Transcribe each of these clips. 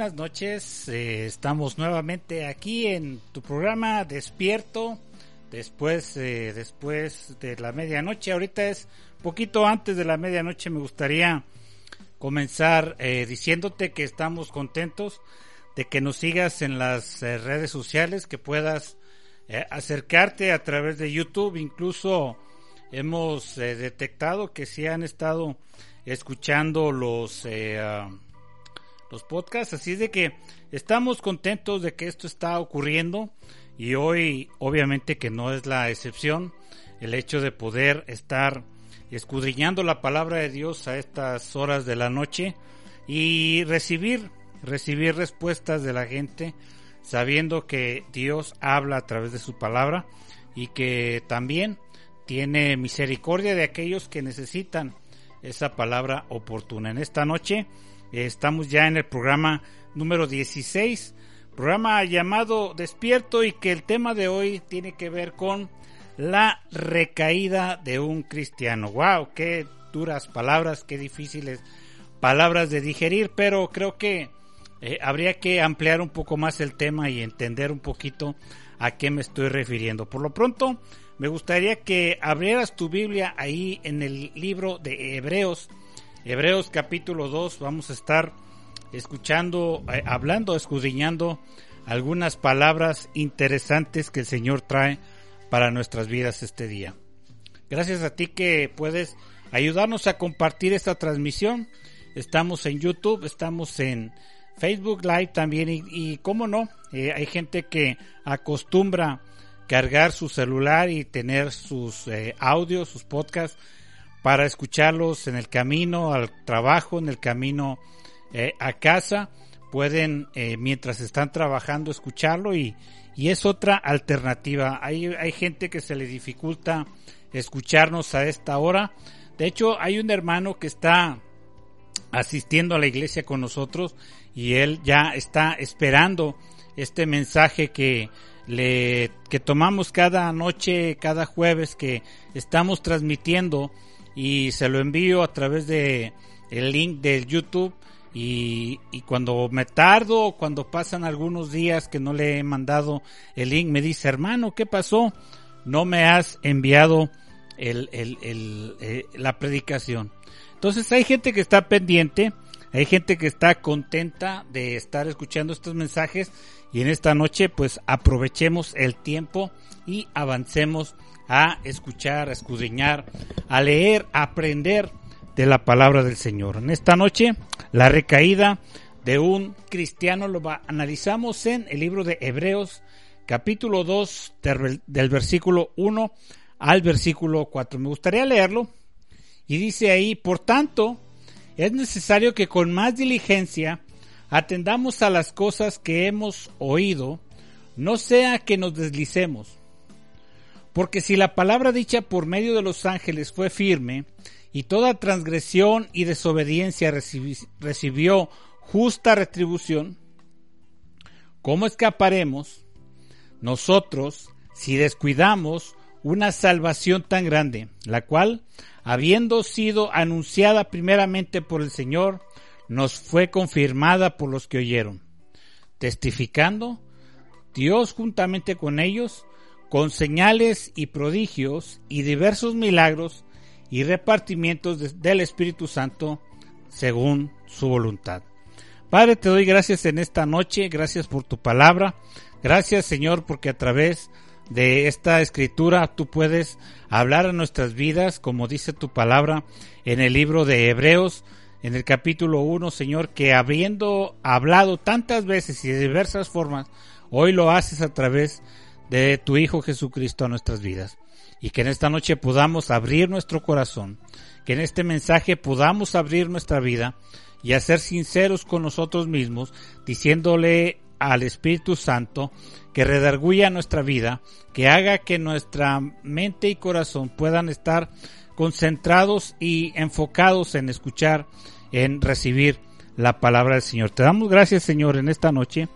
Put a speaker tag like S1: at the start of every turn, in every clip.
S1: Buenas noches. Eh, estamos nuevamente aquí en tu programa Despierto. Después, eh, después de la medianoche. Ahorita es poquito antes de la medianoche. Me gustaría comenzar eh, diciéndote que estamos contentos de que nos sigas en las redes sociales, que puedas acercarte a través de YouTube. Incluso hemos detectado que si han estado escuchando los los podcasts. Así es de que estamos contentos de que esto está ocurriendo y hoy obviamente que no es la excepción el hecho de poder estar escudriñando la palabra de Dios a estas horas de la noche y recibir recibir respuestas de la gente sabiendo que Dios habla a través de su palabra y que también tiene misericordia de aquellos que necesitan esa palabra oportuna. En esta noche Estamos ya en el programa número 16, programa llamado Despierto y que el tema de hoy tiene que ver con la recaída de un cristiano. ¡Wow! ¡Qué duras palabras, qué difíciles palabras de digerir! Pero creo que eh, habría que ampliar un poco más el tema y entender un poquito a qué me estoy refiriendo. Por lo pronto, me gustaría que abrieras tu Biblia ahí en el libro de Hebreos Hebreos capítulo 2 vamos a estar escuchando, eh, hablando, escudriñando algunas palabras interesantes que el Señor trae para nuestras vidas este día. Gracias a ti que puedes ayudarnos a compartir esta transmisión. Estamos en YouTube, estamos en Facebook Live también y, cómo no, eh, hay gente que acostumbra cargar su celular y tener sus eh, audios, sus podcasts para escucharlos en el camino al trabajo, en el camino eh, a casa. Pueden, eh, mientras están trabajando, escucharlo y, y es otra alternativa. Hay, hay gente que se le dificulta escucharnos a esta hora. De hecho, hay un hermano que está asistiendo a la iglesia con nosotros y él ya está esperando este mensaje que le que tomamos cada noche, cada jueves que estamos transmitiendo y se lo envío a través de el link del YouTube y, y, cuando me tardo cuando pasan algunos días que no le he mandado el link me dice hermano qué pasó no me has enviado el, el, el, eh, la predicación entonces hay gente que está pendiente hay gente que está contenta de estar escuchando estos mensajes y en esta noche pues aprovechemos el tiempo y avancemos a escuchar, a escudriñar, a leer, a aprender de la palabra del Señor. En esta noche, la recaída de un cristiano lo analizamos en el libro de Hebreos, capítulo 2, del versículo 1 al versículo 4. Me gustaría leerlo y dice ahí, por tanto, es necesario que con más diligencia atendamos a las cosas que hemos oído, no sea que nos deslicemos porque si la palabra dicha por medio de los ángeles fue firme, y toda transgresión y desobediencia recibió justa retribución, ¿cómo escaparemos nosotros si descuidamos una salvación tan grande, la cual, habiendo sido anunciada primeramente por el Señor, nos fue confirmada por los que oyeron, testificando Dios juntamente con ellos con señales y prodigios y diversos milagros y repartimientos del Espíritu Santo según su voluntad. Padre, te doy gracias en esta noche, gracias por tu palabra, gracias Señor porque a través de esta escritura tú puedes hablar a nuestras vidas, como dice tu palabra en el libro de Hebreos, en el capítulo 1, Señor, que habiendo hablado tantas veces y de diversas formas, hoy lo haces a través tu Hijo Jesucristo a nuestras vidas. Y que en esta noche podamos abrir nuestro corazón, que en este mensaje podamos abrir nuestra vida y a ser sinceros con nosotros mismos, diciéndole al Espíritu Santo que redarguya nuestra vida, que haga que nuestra mente y corazón puedan estar concentrados y enfocados en escuchar, en recibir la palabra del Señor. Te damos gracias, Señor, en esta noche,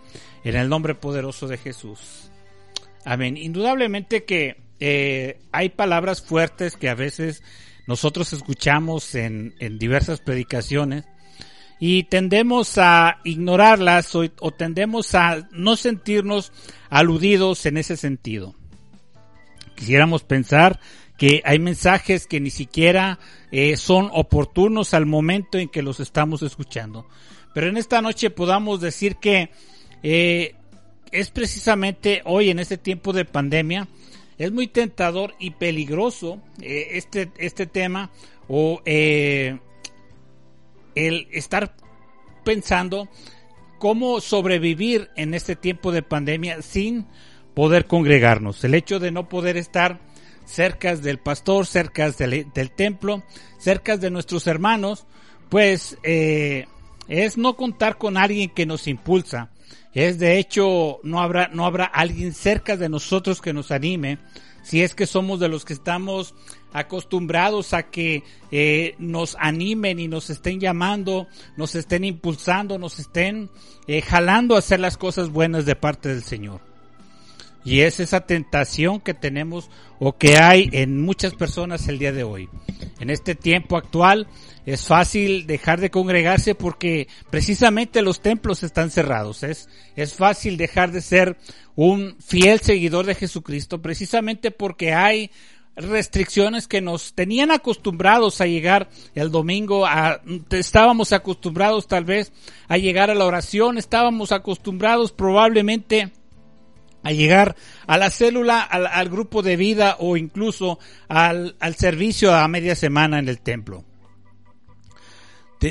S1: en el nombre poderoso de Jesús. Amén. Indudablemente que eh, hay palabras fuertes que a veces nosotros escuchamos en, en diversas predicaciones y tendemos a ignorarlas o, tendemos a no sentirnos aludidos en ese sentido. Quisiéramos pensar que hay mensajes que ni siquiera eh, son oportunos al momento en que los estamos escuchando. Pero en esta noche podamos decir que eh, es precisamente hoy en este tiempo de pandemia, es muy tentador y peligroso eh, este, este tema o el estar pensando cómo sobrevivir en este tiempo de pandemia sin poder congregarnos. El hecho de no poder estar cerca del pastor, cerca del, templo, cerca de nuestros hermanos, pues eh, es no contar con alguien que nos impulsa. Es de hecho no habrá no habrá alguien cerca de nosotros que nos anime si es que somos de los que estamos acostumbrados a que eh, nos animen y nos estén llamando, nos estén impulsando, nos estén eh, jalando a hacer las cosas buenas de parte del Señor. Y es esa tentación que tenemos o que hay en muchas personas el día de hoy. En este tiempo actual es fácil dejar de congregarse porque precisamente los templos están cerrados. Es, es fácil dejar de ser un fiel seguidor de Jesucristo precisamente porque hay restricciones que nos tenían acostumbrados a llegar el domingo, a, estábamos acostumbrados tal vez a llegar a la oración, estábamos acostumbrados probablemente a llegar a la célula, al, grupo de vida o incluso al, servicio a media semana en el templo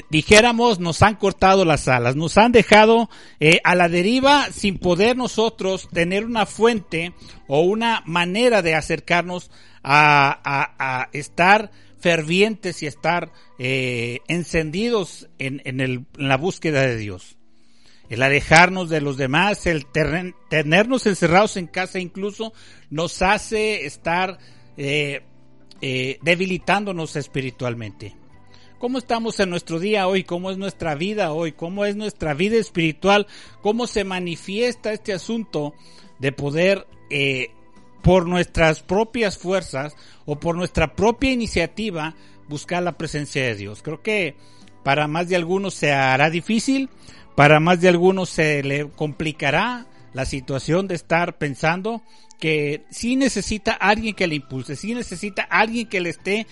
S1: dijéramos, nos han cortado las alas, nos han dejado eh, a la deriva sin poder nosotros tener una fuente o una manera de acercarnos a, estar fervientes y estar eh, encendidos en, en, la búsqueda de Dios. El alejarnos de los demás, el tenernos encerrados en casa incluso, nos hace estar eh, debilitándonos espiritualmente. Cómo estamos en nuestro día hoy, cómo es nuestra vida hoy, cómo es nuestra vida espiritual, cómo se manifiesta este asunto de poder eh, por nuestras propias fuerzas o por nuestra propia iniciativa buscar la presencia de Dios. Creo que para más de algunos se hará difícil, para más de algunos se le complicará la situación de estar pensando que sí necesita alguien que le impulse, sí necesita alguien que le esté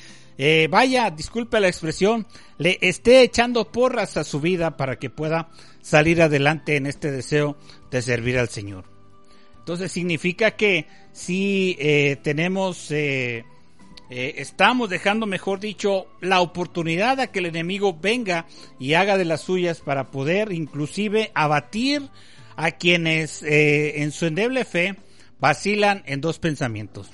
S1: eh, vaya, disculpe la expresión, le esté echando porras a su vida para que pueda salir adelante en este deseo de servir al Señor. Entonces significa que si eh, tenemos, eh, estamos dejando, mejor dicho, la oportunidad a que el enemigo venga y haga de las suyas para poder inclusive abatir a quienes en su endeble fe vacilan en dos pensamientos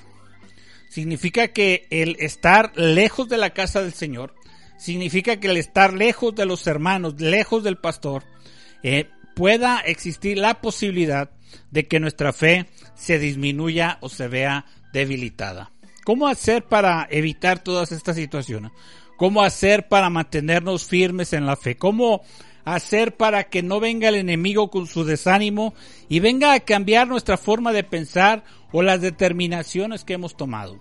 S1: significa que el estar lejos de la casa del Señor, significa que el estar lejos de los hermanos, lejos del pastor, eh, pueda existir la posibilidad de que nuestra fe se disminuya o se vea debilitada. ¿Cómo hacer para evitar todas estas situaciones? ¿Cómo hacer para mantenernos firmes en la fe? ¿Cómo hacer para que no venga el enemigo con su desánimo y venga a cambiar nuestra forma de pensar o las determinaciones que hemos tomado.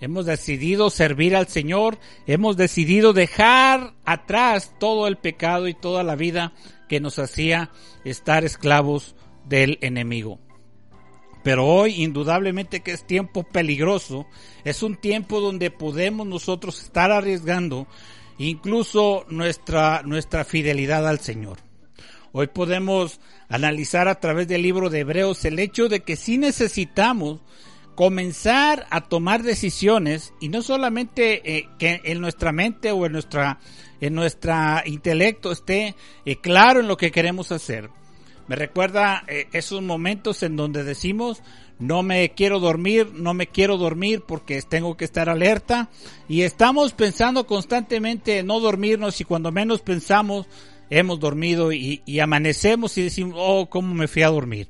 S1: Hemos decidido servir al Señor, hemos decidido dejar atrás todo el pecado y toda la vida que nos hacía estar esclavos del enemigo. Pero hoy indudablemente que es tiempo peligroso, es un tiempo donde podemos nosotros estar arriesgando incluso nuestra, nuestra fidelidad al Señor. Hoy podemos analizar a través del libro de Hebreos el hecho de que si necesitamos comenzar a tomar decisiones y no solamente eh, que en nuestra mente o en nuestra en nuestra intelecto esté eh, claro en lo que queremos hacer. Me recuerda eh, esos momentos en donde decimos no me quiero dormir, no me quiero dormir porque tengo que estar alerta y estamos pensando constantemente en no dormirnos y cuando menos pensamos hemos dormido y, amanecemos y decimos, oh, ¿cómo me fui a dormir?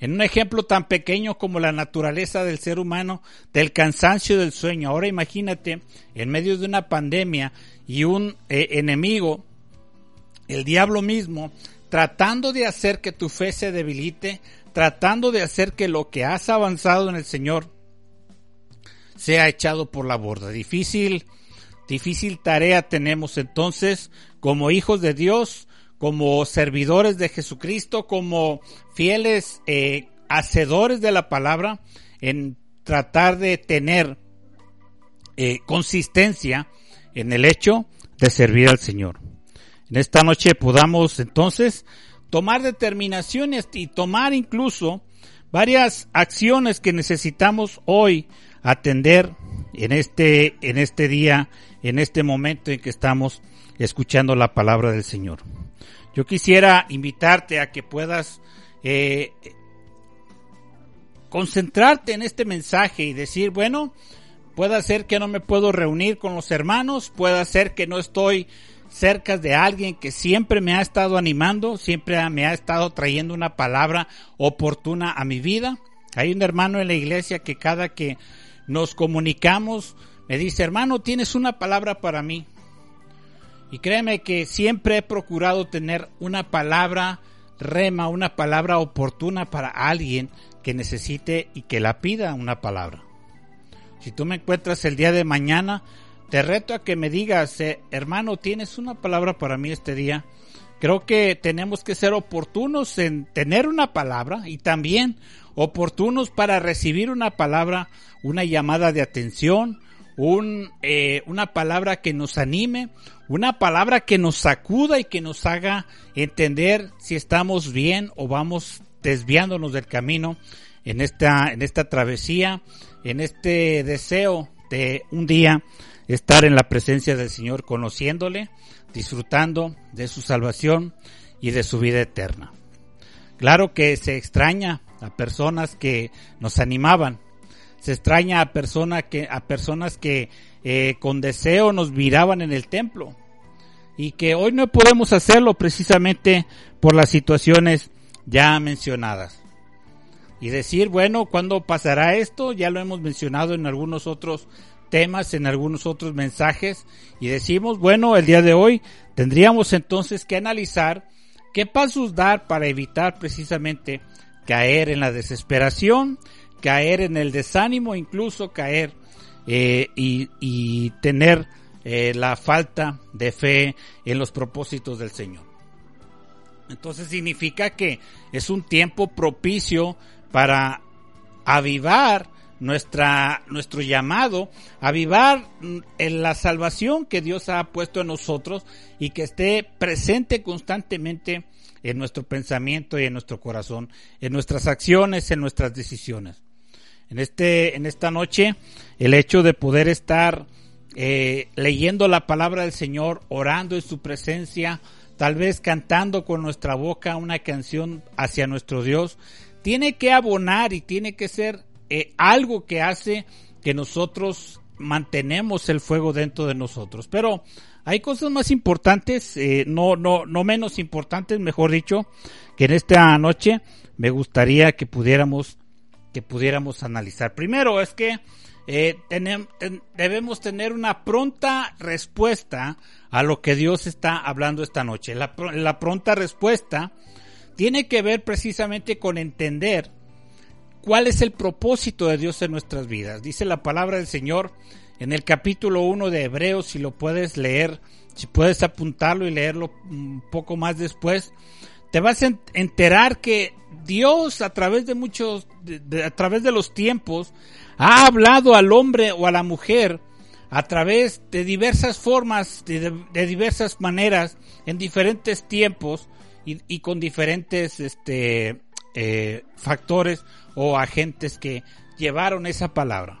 S1: En un ejemplo tan pequeño como la naturaleza del ser humano, del cansancio del sueño. Ahora imagínate, en medio de una pandemia y un eh, enemigo, el diablo mismo, tratando de hacer que tu fe se debilite, tratando de hacer que lo que has avanzado en el Señor sea echado por la borda. Difícil, difícil tarea tenemos entonces como hijos de Dios como servidores de Jesucristo, como fieles eh, hacedores de la palabra, en tratar de tener eh, consistencia en el hecho de servir al Señor. En esta noche podamos entonces tomar determinaciones y tomar incluso varias acciones que necesitamos hoy atender en este, en este día, en este momento en que estamos escuchando la palabra del Señor. Yo quisiera invitarte a que puedas eh, concentrarte en este mensaje y decir, bueno, puede ser que no me puedo reunir con los hermanos, puede ser que no estoy cerca de alguien que siempre me ha estado animando, siempre me ha estado trayendo una palabra oportuna a mi vida. Hay un hermano en la iglesia que cada que nos comunicamos me dice, hermano, tienes una palabra para mí. Y créeme que siempre he procurado tener una palabra rema, una palabra oportuna para alguien que necesite y que la pida una palabra. Si tú me encuentras el día de mañana, te reto a que me digas, eh, hermano, ¿tienes una palabra para mí este día? Creo que tenemos que ser oportunos en tener una palabra y también oportunos para recibir una palabra, una llamada de atención, un, eh, una palabra que nos anime, una palabra que nos sacuda y que nos haga entender si estamos bien o vamos desviándonos del camino en esta, en esta travesía, en este deseo de un día estar en la presencia del Señor, conociéndole, disfrutando de su salvación y de su vida eterna. Claro que se extraña a personas que nos animaban, se extraña a, persona que, a personas que eh, con deseo nos miraban en el templo y que hoy no podemos hacerlo precisamente por las situaciones ya mencionadas. Y decir, bueno, ¿cuándo pasará esto? Ya lo hemos mencionado en algunos otros temas, en algunos otros mensajes, y decimos, bueno, el día de hoy tendríamos entonces que analizar qué pasos dar para evitar precisamente caer en la desesperación, caer en el desánimo, incluso caer eh, y, tener eh, la falta de fe en los propósitos del Señor. Entonces significa que es un tiempo propicio para avivar nuestra, nuestro llamado, avivar mm, en la salvación que Dios ha puesto en nosotros y que esté presente constantemente en nuestro pensamiento y en nuestro corazón, en nuestras acciones, en nuestras decisiones. En, este, en esta noche el hecho de poder estar eh, leyendo la palabra del Señor, orando en su presencia, tal vez cantando con nuestra boca una canción hacia nuestro Dios, tiene que abonar y tiene que ser eh, algo que hace que nosotros mantenemos el fuego dentro de nosotros. Pero hay cosas más importantes, eh, no, no, no menos importantes, mejor dicho, que en esta noche me gustaría que pudiéramos que pudiéramos analizar. Primero es que eh, debemos tener una pronta respuesta a lo que Dios está hablando esta noche. La, la pronta respuesta tiene que ver precisamente con entender cuál es el propósito de Dios en nuestras vidas. Dice la palabra del Señor en el capítulo 1 de Hebreos, si lo puedes leer, si puedes apuntarlo y leerlo un poco más después, te vas a enterar que Dios a través de muchos, a través de los tiempos, ha hablado al hombre o a la mujer a través de diversas formas, de, diversas maneras, en diferentes tiempos y, con diferentes este, eh, factores o agentes que llevaron esa palabra.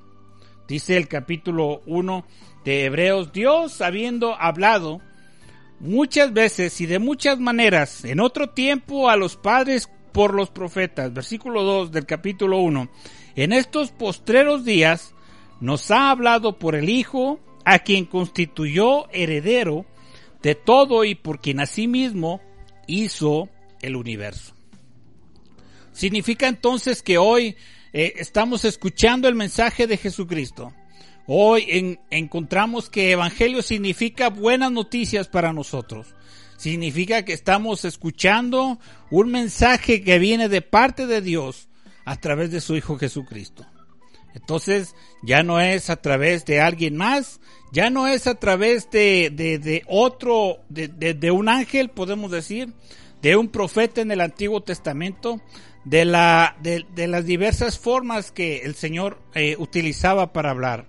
S1: Dice el capítulo 1 de Hebreos, Dios habiendo hablado muchas veces y de muchas maneras en otro tiempo a los padres por los profetas, versículo 2 del capítulo 1, en estos postreros días nos ha hablado por el Hijo, a quien constituyó heredero de todo y por quien asimismo hizo el universo. Significa entonces que hoy eh, estamos escuchando el mensaje de Jesucristo. Hoy encontramos que Evangelio significa buenas noticias para nosotros. Significa que estamos escuchando un mensaje que viene de parte de Dios a través de su Hijo Jesucristo. Entonces ya no es a través de alguien más, ya no es a través de, de, otro, de, de, un ángel, podemos decir, de un profeta en el Antiguo Testamento, de, la, de, las diversas formas que el Señor eh, utilizaba para hablar.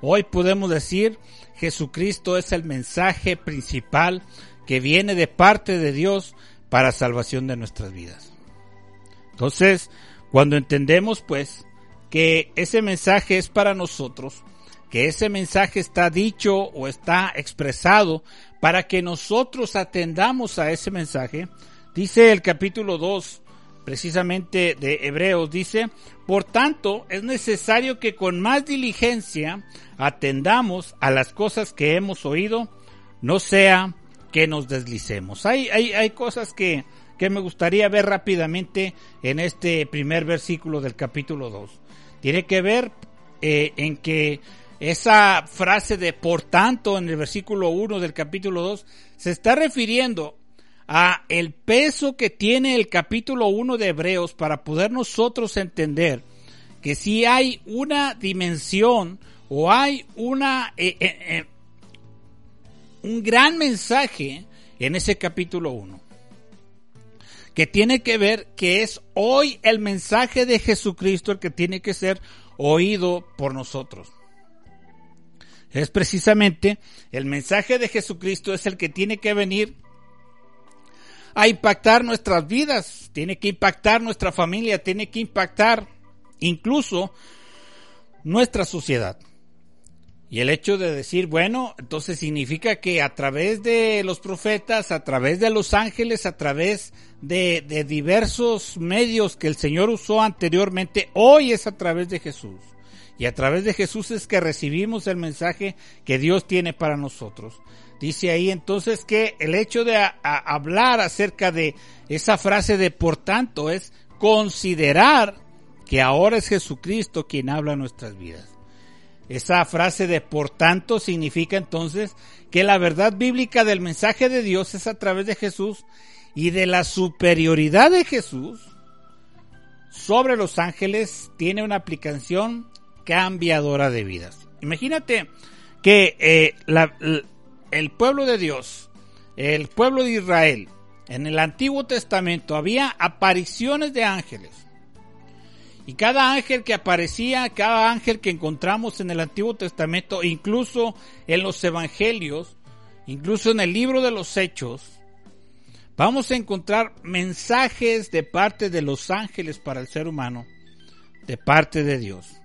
S1: Hoy podemos decir, Jesucristo es el mensaje principal que viene de parte de Dios para salvación de nuestras vidas. Entonces, cuando entendemos pues que ese mensaje es para nosotros, que ese mensaje está dicho o está expresado para que nosotros atendamos a ese mensaje, dice el capítulo 2 precisamente de Hebreos, dice, por tanto es necesario que con más diligencia atendamos a las cosas que hemos oído, no sea que nos deslicemos. Hay, hay, hay cosas que, que me gustaría ver rápidamente en este primer versículo del capítulo 2. Tiene que ver eh, en que esa frase de por tanto en el versículo 1 del capítulo 2 se está refiriendo a el peso que tiene el capítulo 1 de Hebreos para poder nosotros entender que si hay una dimensión o hay una eh, eh, eh, un gran mensaje en ese capítulo 1 que tiene que ver que es hoy el mensaje de Jesucristo el que tiene que ser oído por nosotros. Es precisamente el mensaje de Jesucristo es el que tiene que venir a impactar nuestras vidas, tiene que impactar nuestra familia, tiene que impactar incluso nuestra sociedad. Y el hecho de decir, bueno, entonces significa que a través de los profetas, a través de los ángeles, a través de, de, diversos medios que el Señor usó anteriormente, hoy es a través de Jesús. Y a través de Jesús es que recibimos el mensaje que Dios tiene para nosotros. Dice ahí entonces que el hecho de hablar acerca de esa frase de por tanto es considerar que ahora es Jesucristo quien habla nuestras vidas. Esa frase de por tanto significa entonces que la verdad bíblica del mensaje de Dios es a través de Jesús y de la superioridad de Jesús sobre los ángeles tiene una aplicación cambiadora de vidas. Imagínate que eh, la, el pueblo de Dios, el pueblo de Israel, en el Antiguo Testamento había apariciones de ángeles. Y cada ángel que aparecía, cada ángel que encontramos en el Antiguo Testamento, incluso en los Evangelios, incluso en el libro de los Hechos, vamos a encontrar mensajes de parte de los ángeles para el ser humano, de parte de Dios.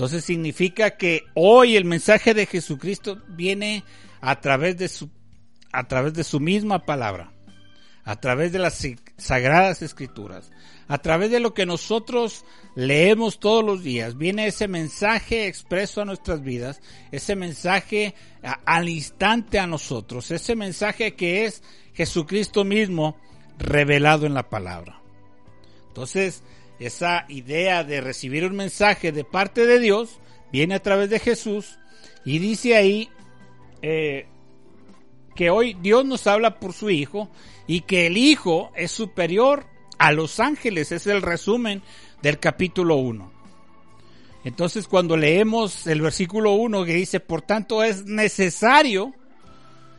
S1: Entonces significa que hoy el mensaje de Jesucristo viene a través de su, a través de su misma palabra, a través de las sagradas escrituras, a través de lo que nosotros leemos todos los días. Viene ese mensaje expreso a nuestras vidas, ese mensaje al instante a nosotros, ese mensaje que es Jesucristo mismo revelado en la palabra. Entonces, esa idea de recibir un mensaje de parte de Dios viene a través de Jesús y dice ahí eh, que hoy Dios nos habla por su Hijo y que el Hijo es superior a los ángeles. Es el resumen del capítulo 1. Entonces cuando leemos el versículo 1 que dice, por tanto es necesario,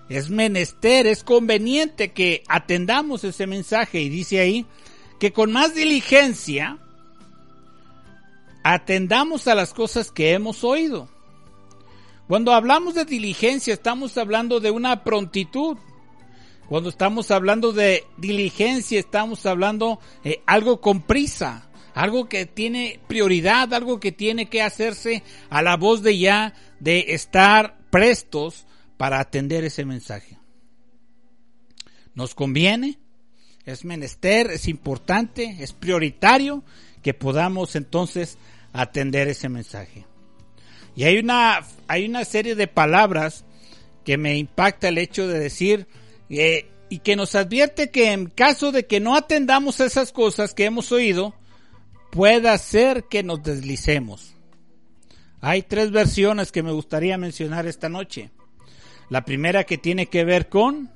S1: es menester, es conveniente que atendamos ese mensaje y dice ahí, que con más diligencia atendamos a las cosas que hemos oído. Cuando hablamos de diligencia estamos hablando de una prontitud. Cuando estamos hablando de diligencia estamos hablando de eh, algo con prisa, algo que tiene prioridad, algo que tiene que hacerse a la voz de ya, de estar prestos para atender ese mensaje. Nos conviene, es menester, es importante, es prioritario que podamos entonces atender ese mensaje. Y hay una, hay una serie de palabras que me impacta el hecho de decir eh, y que nos advierte que en caso de que no atendamos esas cosas que hemos oído, pueda ser que nos deslicemos. Hay tres versiones que me gustaría mencionar esta noche. La primera que tiene que ver con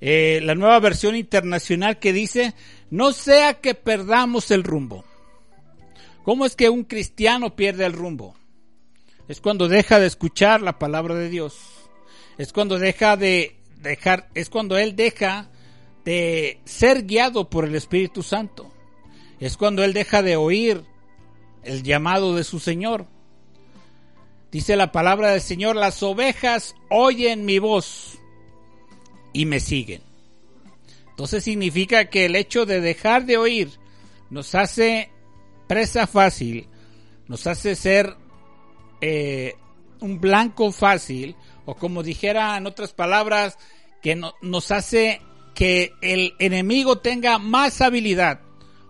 S1: eh, la nueva versión internacional que dice, no sea que perdamos el rumbo. ¿Cómo es que un cristiano pierde el rumbo? Es cuando deja de escuchar la palabra de Dios. Es cuando deja de dejar, es cuando él deja de ser guiado por el Espíritu Santo. Es cuando él deja de oír el llamado de su Señor. Dice la palabra del Señor, las ovejas oyen mi voz y me siguen. Entonces significa que el hecho de dejar de oír nos hace presa fácil, nos hace ser eh, un blanco fácil, o como dijera en otras palabras, que nos hace que el enemigo tenga más habilidad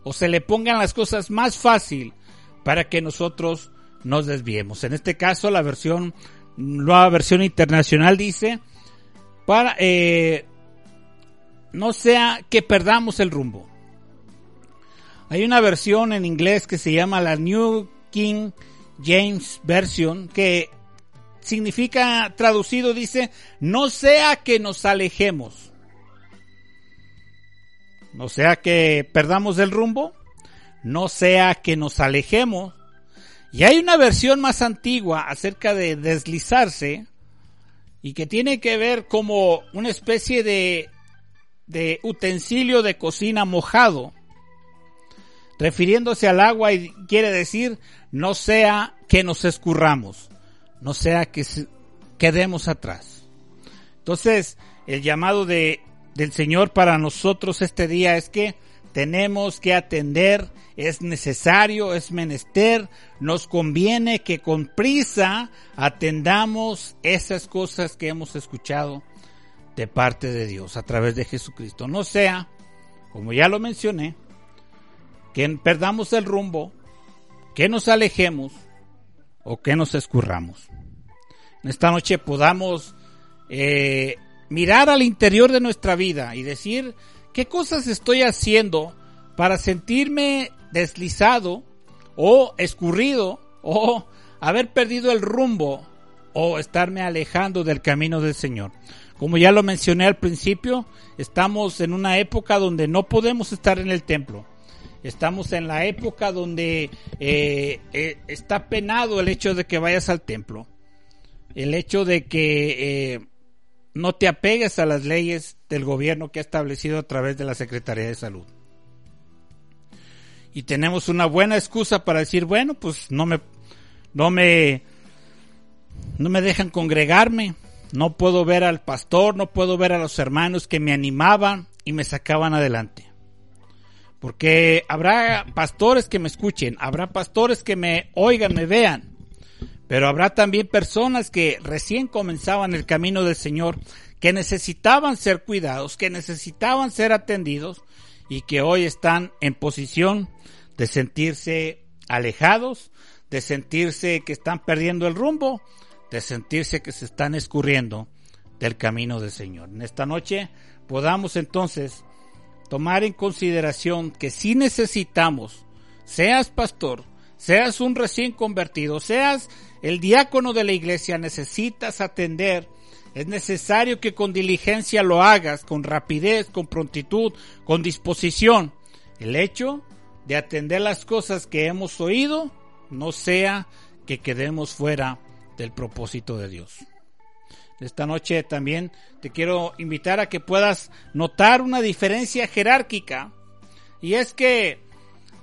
S1: o se le pongan las cosas más fácil para que nosotros nos desviemos. En este caso, la versión, nueva versión internacional dice, para, eh, no sea que perdamos el rumbo. Hay una versión en inglés que se llama la New King James Version que significa traducido dice, no sea que nos alejemos. No sea que perdamos el rumbo, no sea que nos alejemos. Y hay una versión más antigua acerca de deslizarse y que tiene que ver como una especie de, de utensilio de cocina mojado, refiriéndose al agua y quiere decir no sea que nos escurramos, no sea que quedemos atrás. Entonces, el llamado de, del Señor para nosotros este día es que tenemos que atender, es necesario, es menester, nos conviene que con prisa atendamos esas cosas que hemos escuchado de parte de Dios a través de Jesucristo. No sea, como ya lo mencioné, que perdamos el rumbo, que nos alejemos o que nos escurramos. En esta noche podamos eh, mirar al interior de nuestra vida y decir qué cosas estoy haciendo para sentirme deslizado o escurrido o haber perdido el rumbo o estarme alejando del camino del Señor. Como ya lo mencioné al principio, estamos en una época donde no podemos estar en el templo. Estamos en la época donde eh, eh, está penado el hecho de que vayas al templo. El hecho de que eh, no te apegues a las leyes del gobierno que ha establecido a través de la Secretaría de Salud. Y tenemos una buena excusa para decir, bueno, pues no me, no me, no me dejan congregarme, no puedo ver al pastor, no puedo ver a los hermanos que me animaban y me sacaban adelante. Porque habrá pastores que me escuchen, habrá pastores que me oigan, me vean, pero habrá también personas que recién comenzaban el camino del Señor, que necesitaban ser cuidados, que necesitaban ser atendidos y que hoy están en posición de sentirse alejados, de sentirse que están perdiendo el rumbo, de sentirse que se están escurriendo del camino del Señor. En esta noche podamos entonces tomar en consideración que si necesitamos, seas pastor, seas un recién convertido, seas el diácono de la iglesia, necesitas atender. Es necesario que con diligencia lo hagas, con rapidez, con prontitud, con disposición. El hecho de atender las cosas que hemos oído no sea que quedemos fuera del propósito de Dios. Esta noche también te quiero invitar a que puedas notar una diferencia jerárquica. Y es que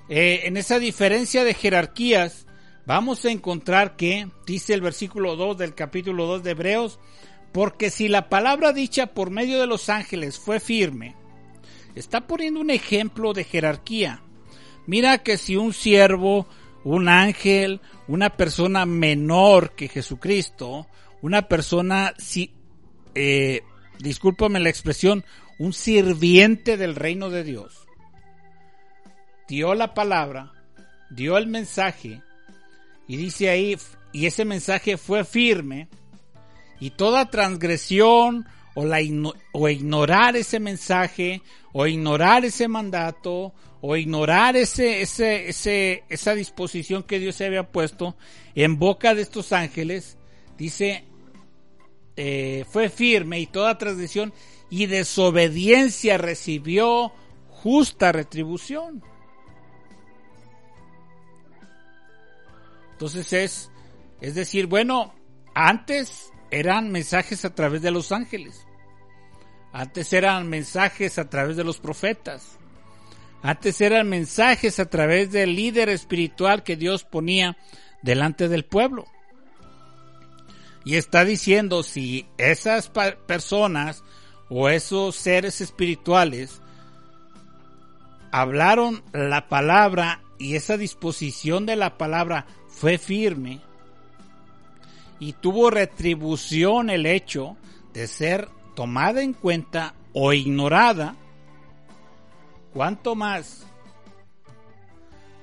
S1: eh, en esa diferencia de jerarquías vamos a encontrar que, dice el versículo 2 del capítulo 2 de Hebreos, porque si la palabra dicha por medio de los ángeles fue firme, está poniendo un ejemplo de jerarquía. mira que si un siervo, un ángel, una persona menor que Jesucristo, una persona, si, eh, discúlpame la expresión, un sirviente del reino de Dios, dio la palabra, dio el mensaje, y dice ahí, y ese mensaje fue firme, y toda transgresión o, la, o ignorar ese mensaje, o ignorar ese mandato, o ignorar ese, ese, ese, esa disposición que Dios se había puesto en boca de estos ángeles, dice, eh, fue firme y toda transgresión y desobediencia recibió justa retribución. Entonces es, es decir, bueno, antes eran mensajes a través de los ángeles. Antes eran mensajes a través de los profetas. Antes eran mensajes a través del líder espiritual que Dios ponía delante del pueblo. Y está diciendo si esas personas o esos seres espirituales hablaron la palabra y esa disposición de la palabra fue firme y tuvo retribución el hecho de ser tomada en cuenta o ignorada, ¿cuánto más?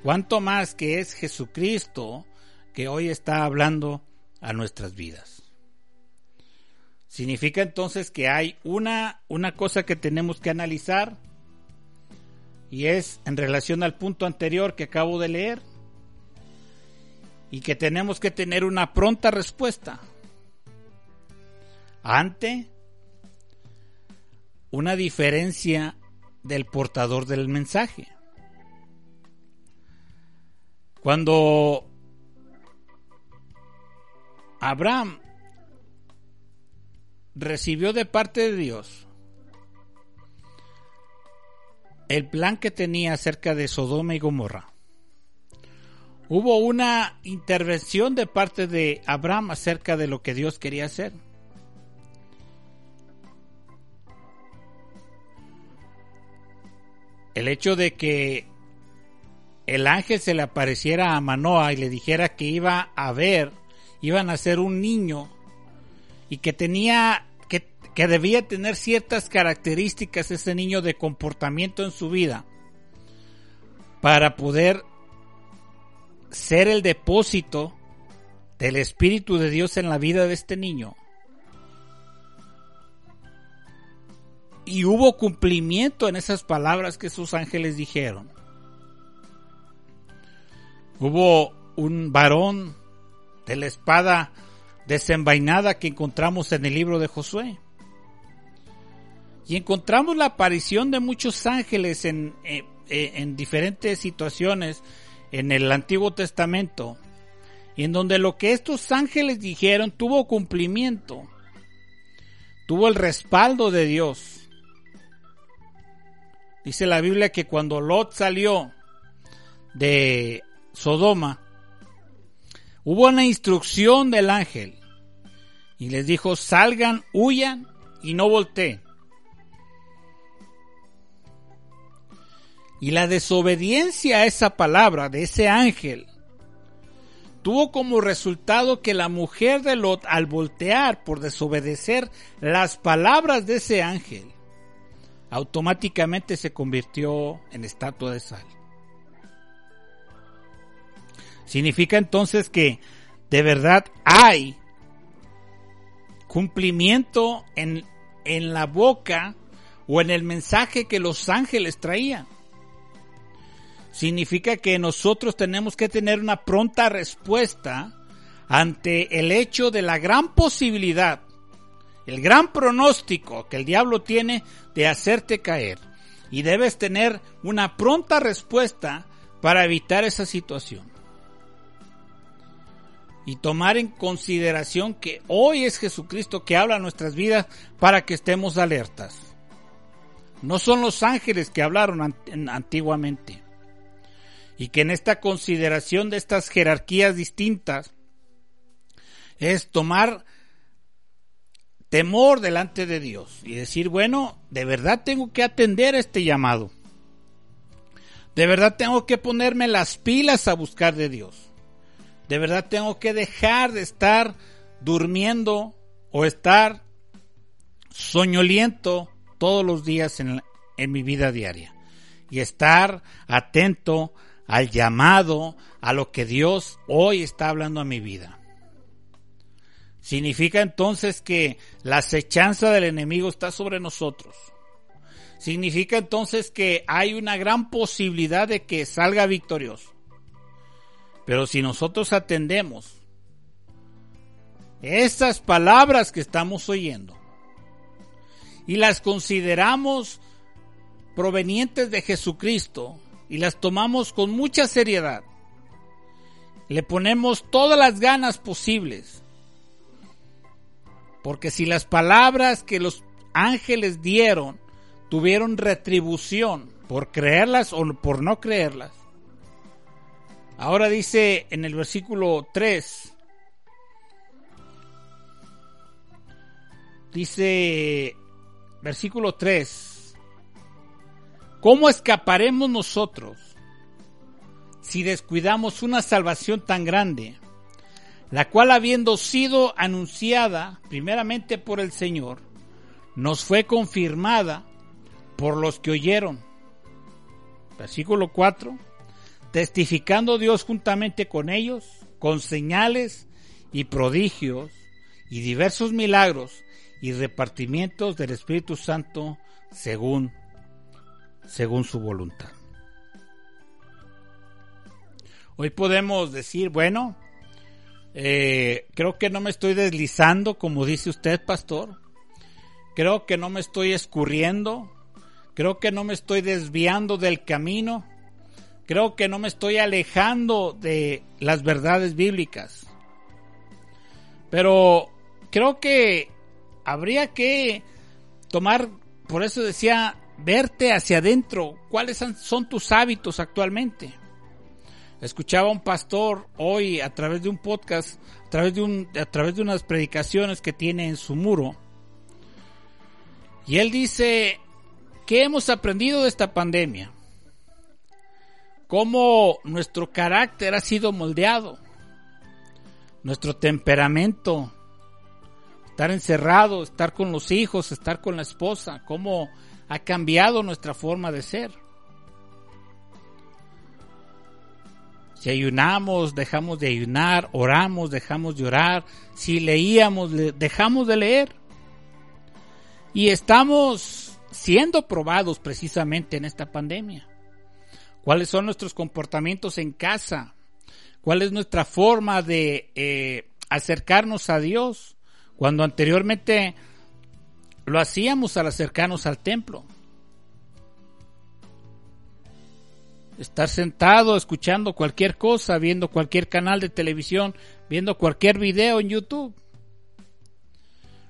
S1: ¿Cuánto más que es Jesucristo que hoy está hablando a nuestras vidas? Significa entonces que hay una, una cosa que tenemos que analizar y es en relación al punto anterior que acabo de leer y que tenemos que tener una pronta respuesta ante una diferencia del portador del mensaje. Cuando Abraham recibió de parte de Dios el plan que tenía acerca de Sodoma y Gomorra, hubo una intervención de parte de Abraham acerca de lo que Dios quería hacer. El hecho de que el ángel se le apareciera a Manoa y le dijera que iba a ver, iba a nacer un niño y que tenía que, que debía tener ciertas características ese niño de comportamiento en su vida para poder ser el depósito del Espíritu de Dios en la vida de este niño. Y hubo cumplimiento en esas palabras que sus ángeles dijeron. Hubo un varón de la espada desenvainada que encontramos en el libro de Josué. Y encontramos la aparición de muchos ángeles en, eh, eh, en diferentes situaciones en el Antiguo Testamento, en donde lo que estos ángeles dijeron tuvo cumplimiento, tuvo el respaldo de Dios. Dice la Biblia que cuando Lot salió de Sodoma, hubo una instrucción del ángel y les dijo, salgan, huyan y no volteen. Y la desobediencia a esa palabra de ese ángel tuvo como resultado que la mujer de Lot, al voltear por desobedecer las palabras de ese ángel, automáticamente se convirtió en estatua de sal. Significa entonces que de verdad hay cumplimiento en, en la boca o en el mensaje que los ángeles traían significa que nosotros tenemos que tener una pronta respuesta ante el hecho de la gran posibilidad, el gran pronóstico que el diablo tiene de hacerte caer. Y debes tener una pronta respuesta para evitar esa situación. Y tomar en consideración que hoy es Jesucristo que habla a nuestras vidas para que estemos alertas. No son los ángeles que hablaron antiguamente y que en esta consideración de estas jerarquías distintas es tomar temor delante de Dios y decir, bueno, de verdad tengo que atender este llamado. De verdad tengo que ponerme las pilas a buscar de Dios. De verdad tengo que dejar de estar durmiendo o estar soñoliento todos los días en, en mi vida diaria. Y estar atento al llamado, a lo que Dios hoy está hablando a mi vida. Significa entonces que la acechanza del enemigo está sobre nosotros. Significa entonces que hay una gran posibilidad de que salga victorioso. Pero si nosotros atendemos estas palabras que estamos oyendo y las consideramos provenientes de Jesucristo y las tomamos con mucha seriedad, le ponemos todas las ganas posibles, porque si las palabras que los ángeles dieron tuvieron retribución por creerlas o por no creerlas, Ahora dice en el versículo 3, dice versículo 3, ¿cómo escaparemos nosotros si descuidamos una salvación tan grande, la cual habiendo sido anunciada primeramente por el Señor, nos fue confirmada por los que oyeron? Versículo 4 testificando Dios juntamente con ellos, con señales y prodigios y diversos milagros y repartimientos del Espíritu Santo según, según su voluntad. Hoy podemos decir, bueno, eh, creo que no me estoy deslizando, como dice usted, pastor. Creo que no me estoy escurriendo. Creo que no me estoy desviando del camino creo que no me estoy alejando de las verdades bíblicas. Pero creo que habría que tomar, por eso decía, verte hacia adentro, cuáles son tus hábitos actualmente. Escuchaba a un pastor hoy a través de un podcast, a través de, un, a través de unas predicaciones que tiene en su muro. Y él dice, ¿qué hemos aprendido de esta pandemia? cómo nuestro carácter ha sido moldeado, nuestro temperamento, estar encerrado, estar con los hijos, estar con la esposa, cómo ha cambiado nuestra forma de ser. Si ayunamos, dejamos de ayunar, oramos, dejamos de orar, si leíamos, dejamos de leer. Y estamos siendo probados precisamente en esta pandemia cuáles son nuestros comportamientos en casa, cuál es nuestra forma de eh, acercarnos a Dios, cuando anteriormente lo hacíamos al acercarnos al templo. Estar sentado escuchando cualquier cosa, viendo cualquier canal de televisión, viendo cualquier video en YouTube.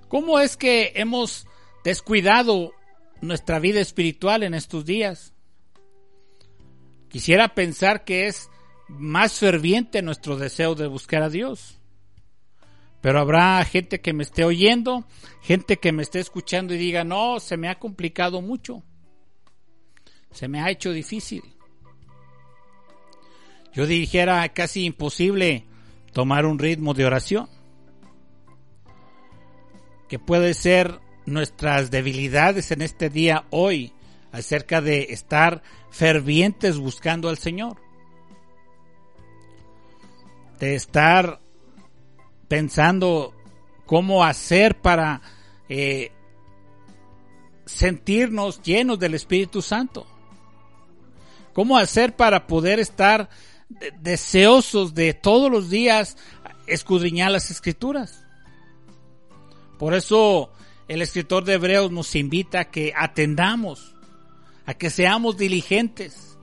S1: ¿Cómo es que hemos descuidado nuestra vida espiritual en estos días? Quisiera pensar que es más ferviente nuestro deseo de buscar a Dios. Pero habrá gente que me esté oyendo, gente que me esté escuchando y diga, no, se me ha complicado mucho. Se me ha hecho difícil. Yo dijera casi imposible tomar un ritmo de oración. Que puede ser nuestras debilidades en este día hoy acerca de estar fervientes buscando al Señor. De estar pensando cómo hacer para eh, sentirnos llenos del Espíritu Santo. Cómo hacer para poder estar deseosos de todos los días escudriñar las escrituras. Por eso el escritor de Hebreos nos invita a que atendamos a que seamos diligentes,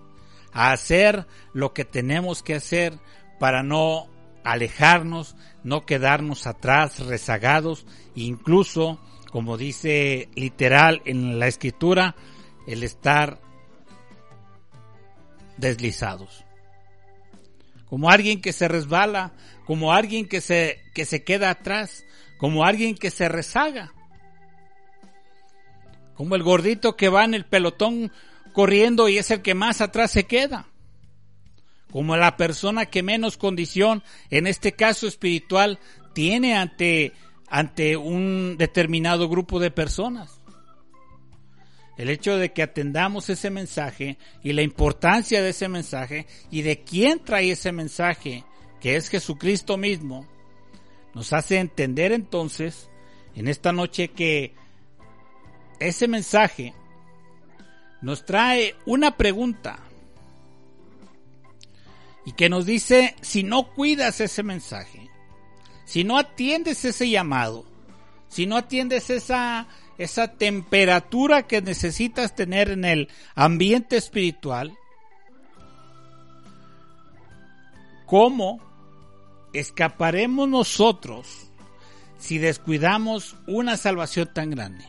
S1: a hacer lo que tenemos que hacer para no alejarnos, no quedarnos atrás, rezagados, incluso, como dice literal en la escritura, el estar deslizados. Como alguien que se resbala, como alguien que se, que se queda atrás, como alguien que se rezaga. Como el gordito que va en el pelotón corriendo y es el que más atrás se queda. Como la persona que menos condición, en este caso espiritual, tiene ante, ante un determinado grupo de personas. El hecho de que atendamos ese mensaje y la importancia de ese mensaje y de quién trae ese mensaje, que es Jesucristo mismo, nos hace entender entonces en esta noche que ese mensaje nos trae una pregunta y que nos dice, si no cuidas ese mensaje, si no atiendes ese llamado, si no atiendes esa, esa temperatura que necesitas tener en el ambiente espiritual, ¿cómo escaparemos nosotros si descuidamos una salvación tan grande?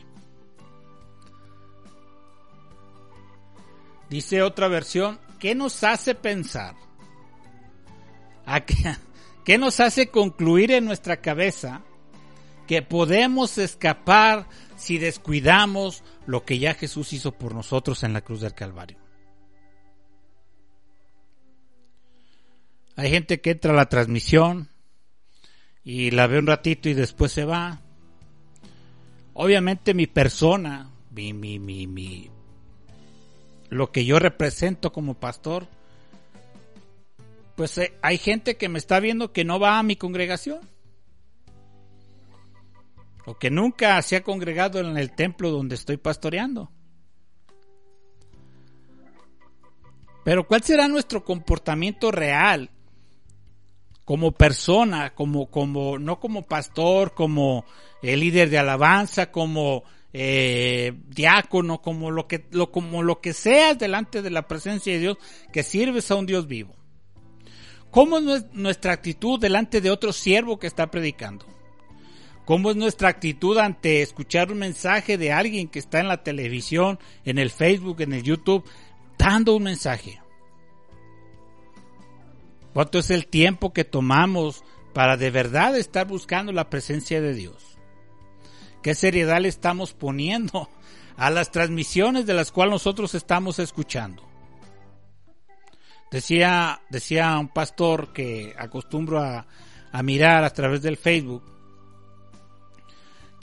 S1: Dice otra versión, ¿qué nos hace pensar? ¿A qué, nos hace concluir en nuestra cabeza que podemos escapar si descuidamos lo que ya Jesús hizo por nosotros en la cruz del Calvario? Hay gente que entra a la transmisión y la ve un ratito y después se va. Obviamente mi persona, mi, mi, mi, mi, lo que yo represento como pastor, pues eh, hay gente que me está viendo que no va a mi congregación. O que nunca se ha congregado en el templo donde estoy pastoreando. Pero ¿cuál será nuestro comportamiento real como persona, como, como, no como pastor, como el líder de alabanza, como eh, diácono, como lo que, lo, como lo que seas delante de la presencia de Dios, que sirves a un Dios vivo. ¿Cómo es nuestra actitud delante de otro siervo que está predicando? ¿Cómo es nuestra actitud ante escuchar un mensaje de alguien que está en la televisión, en el Facebook, en el YouTube, dando un mensaje? ¿Cuánto es el tiempo que tomamos para de verdad estar buscando la presencia de Dios? ¿Qué seriedad le estamos poniendo a las transmisiones de las cuales nosotros estamos escuchando? Decía, decía un pastor que acostumbro a, a mirar a través del Facebook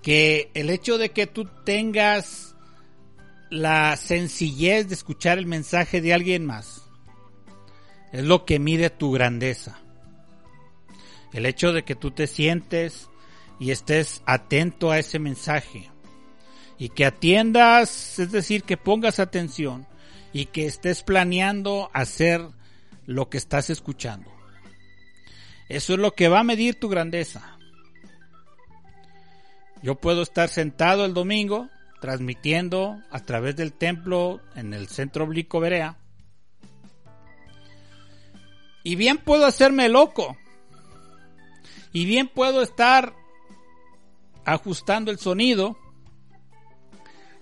S1: que el hecho de que tú tengas la sencillez de escuchar el mensaje de alguien más es lo que mide tu grandeza. El hecho de que tú te sientes y estés atento a ese mensaje y que atiendas, es decir, que pongas atención y que estés planeando hacer lo que estás escuchando. Eso es lo que va a medir tu grandeza. Yo puedo estar sentado el domingo transmitiendo a través del templo en el centro oblicuo Berea. Y bien puedo hacerme loco. Y bien puedo estar ajustando el sonido,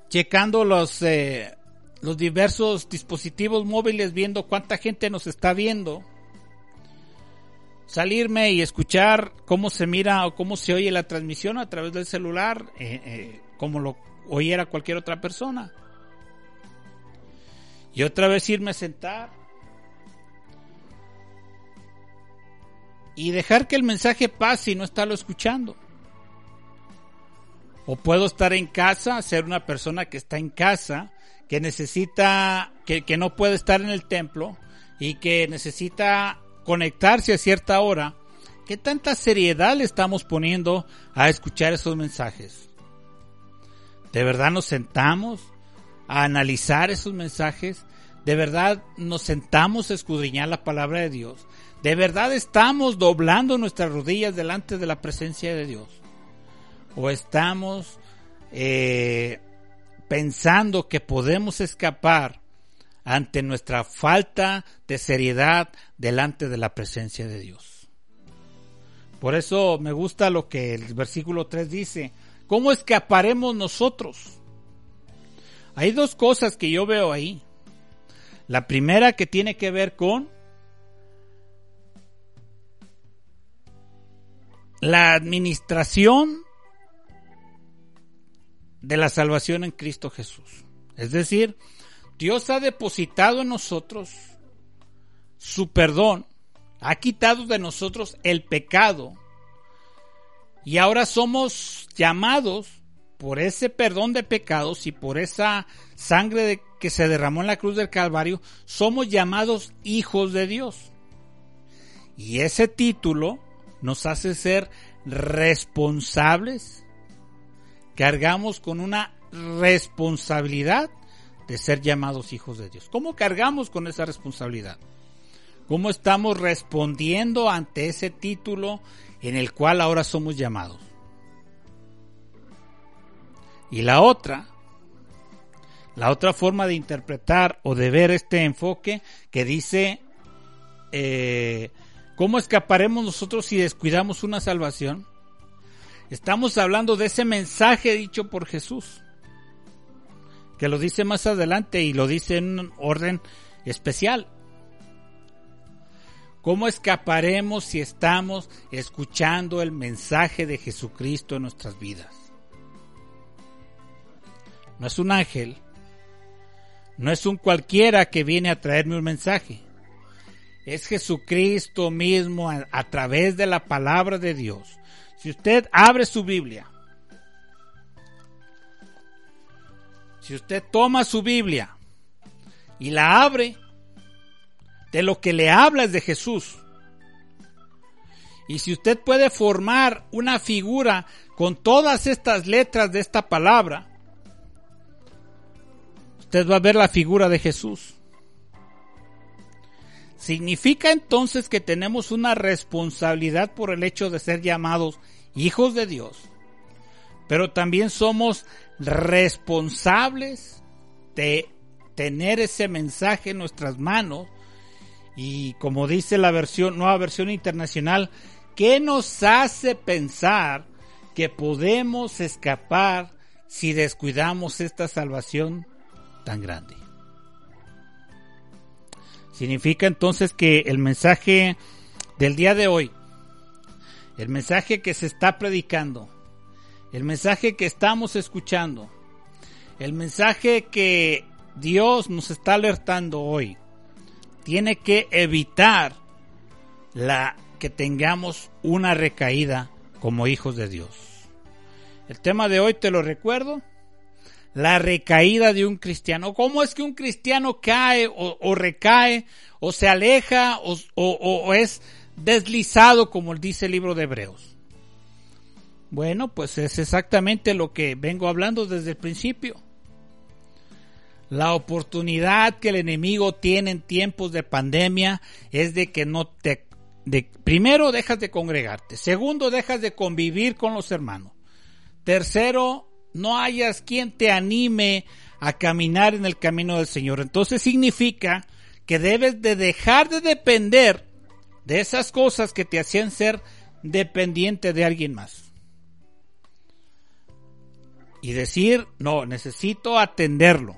S1: checando los, eh, los diversos dispositivos móviles, viendo cuánta gente nos está viendo, salirme y escuchar cómo se mira o cómo se oye la transmisión a través del celular, eh, eh, como lo oyera cualquier otra persona. Y otra vez irme a sentar y dejar que el mensaje pase y no estarlo escuchando. O puedo estar en casa, ser una persona que está en casa, que necesita, que, que no puede estar en el templo y que necesita conectarse a cierta hora. ¿Qué tanta seriedad le estamos poniendo a escuchar esos mensajes? ¿De verdad nos sentamos a analizar esos mensajes? ¿De verdad nos sentamos a escudriñar la palabra de Dios? ¿De verdad estamos doblando nuestras rodillas delante de la presencia de Dios? o estamos eh, pensando que podemos escapar ante nuestra falta de seriedad delante de la presencia de Dios. Por eso me gusta lo que el versículo 3 dice, ¿cómo escaparemos nosotros? Hay dos cosas que yo veo ahí. La primera que tiene que ver con la administración de la salvación en Cristo Jesús. Es decir, Dios ha depositado en nosotros su perdón, ha quitado de nosotros el pecado y ahora somos llamados por ese perdón de pecados y por esa sangre que se derramó en la cruz del Calvario, somos llamados hijos de Dios. Y ese título nos hace ser responsables. Cargamos con una responsabilidad de ser llamados hijos de Dios. ¿Cómo cargamos con esa responsabilidad? ¿Cómo estamos respondiendo ante ese título en el cual ahora somos llamados? Y la otra, la otra forma de interpretar o de ver este enfoque que dice, eh, ¿cómo escaparemos nosotros si descuidamos una salvación? Estamos hablando de ese mensaje dicho por Jesús, que lo dice más adelante y lo dice en un orden especial. ¿Cómo escaparemos si estamos escuchando el mensaje de Jesucristo en nuestras vidas? no es un ángel, no es un cualquiera que viene a traerme un mensaje. Es Jesucristo mismo a, través de la palabra de Dios. Si usted abre su Biblia, si usted toma su Biblia y la abre, de lo que le habla es de Jesús. Y si usted puede formar una figura con todas estas letras de esta palabra, usted va a ver la figura de Jesús. Significa entonces que tenemos una responsabilidad por el hecho de ser llamados hijos de Dios, pero también somos responsables de tener ese mensaje en nuestras manos y como dice la nueva versión internacional, ¿qué nos hace pensar que podemos escapar si descuidamos esta salvación tan grande. Significa entonces que el mensaje del día de hoy, el mensaje que se está predicando, el mensaje que estamos escuchando, el mensaje que Dios nos está alertando hoy, tiene que evitar la que tengamos una recaída como hijos de Dios. El tema de hoy te lo recuerdo, la recaída de un cristiano. ¿Cómo es que un cristiano cae o, recae o se aleja o, o, es deslizado como dice el libro de Hebreos? Bueno, pues es exactamente lo que vengo hablando desde el principio. La oportunidad que el enemigo tiene en tiempos de pandemia es de que no te... De, primero, dejas de congregarte. Segundo, dejas de convivir con los hermanos. Tercero, no hayas quien te anime a caminar en el camino del Señor. Entonces significa que debes de dejar de depender de esas cosas que te hacían ser dependiente de alguien más. Y decir, no, necesito atenderlo,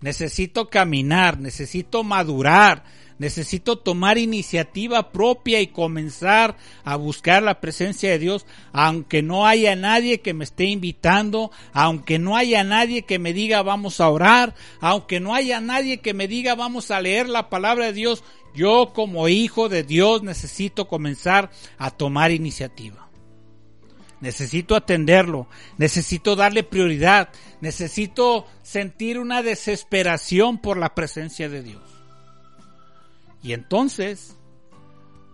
S1: necesito caminar, necesito madurar, Necesito tomar iniciativa propia y comenzar a buscar la presencia de Dios, aunque no haya nadie que me esté invitando, aunque no haya nadie que me diga vamos a orar, aunque no haya nadie que me diga vamos a leer la palabra de Dios. Yo como hijo de Dios necesito comenzar a tomar iniciativa. Necesito atenderlo, necesito darle prioridad, necesito sentir una desesperación por la presencia de Dios. Y entonces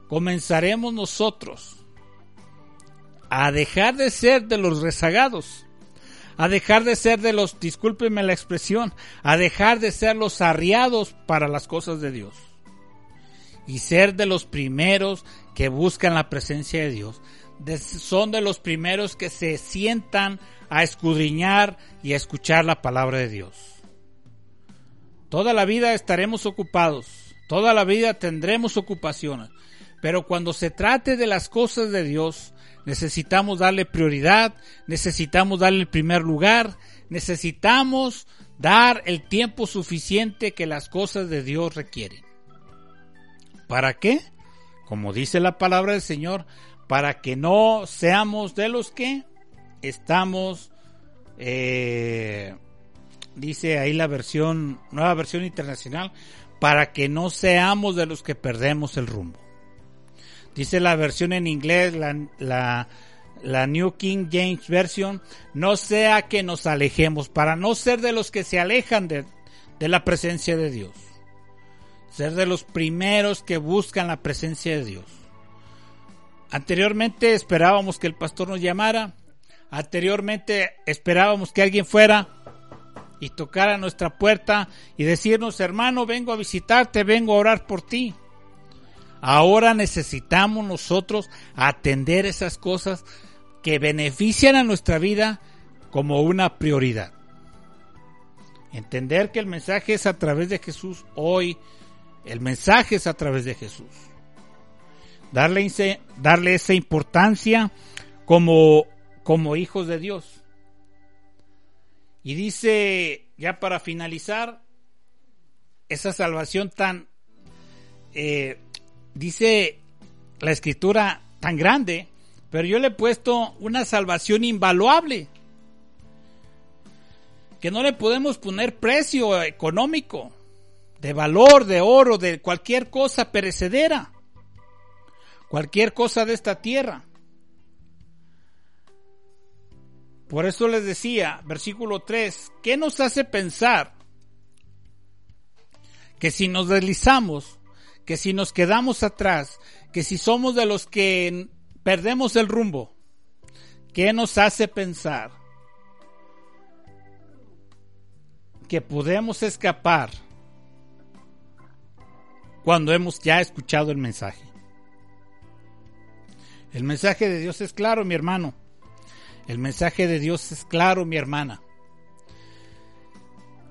S1: comenzaremos nosotros a dejar de ser de los rezagados, a dejar de ser de los, discúlpenme la expresión, a dejar de ser los arriados para las cosas de Dios y ser de los primeros que buscan la presencia de Dios. son de los primeros que se sientan a escudriñar y a escuchar la palabra de Dios. Toda la vida estaremos ocupados Toda la vida tendremos ocupaciones, pero cuando se trate de las cosas de Dios, necesitamos darle prioridad, necesitamos darle el primer lugar, necesitamos dar el tiempo suficiente que las cosas de Dios requieren. ¿Para qué? Como dice la palabra del Señor, para que no seamos de los que estamos eh, dice ahí la versión, nueva versión internacional, para que no seamos de los que perdemos el rumbo. Dice la versión en inglés, la, la, New King James Version, no sea que nos alejemos, para no ser de los que se alejan de, de la presencia de Dios. Ser de los primeros que buscan la presencia de Dios. Anteriormente esperábamos que el pastor nos llamara. Anteriormente esperábamos que alguien fuera y tocara nuestra puerta y decirnos, hermano, vengo a visitarte, vengo a orar por ti. Ahora necesitamos nosotros atender esas cosas que benefician a nuestra vida como una prioridad. Entender que el mensaje es a través de Jesús hoy, el mensaje es a través de Jesús. Darle, darle esa importancia como, como hijos de Dios. Y dice, ya para finalizar, esa salvación tan eh, dice la escritura tan grande, pero yo le he puesto una salvación invaluable, que no le podemos poner precio económico, de valor, de oro, de cualquier cosa perecedera, cualquier cosa de esta tierra. Por eso les decía, versículo 3, ¿qué nos hace pensar que si nos deslizamos que si nos quedamos atrás, que si somos de los que perdemos el rumbo, ¿qué nos hace pensar que podemos escapar cuando hemos ya escuchado el mensaje? El mensaje de Dios es claro, mi hermano. El mensaje de Dios es claro, mi hermana.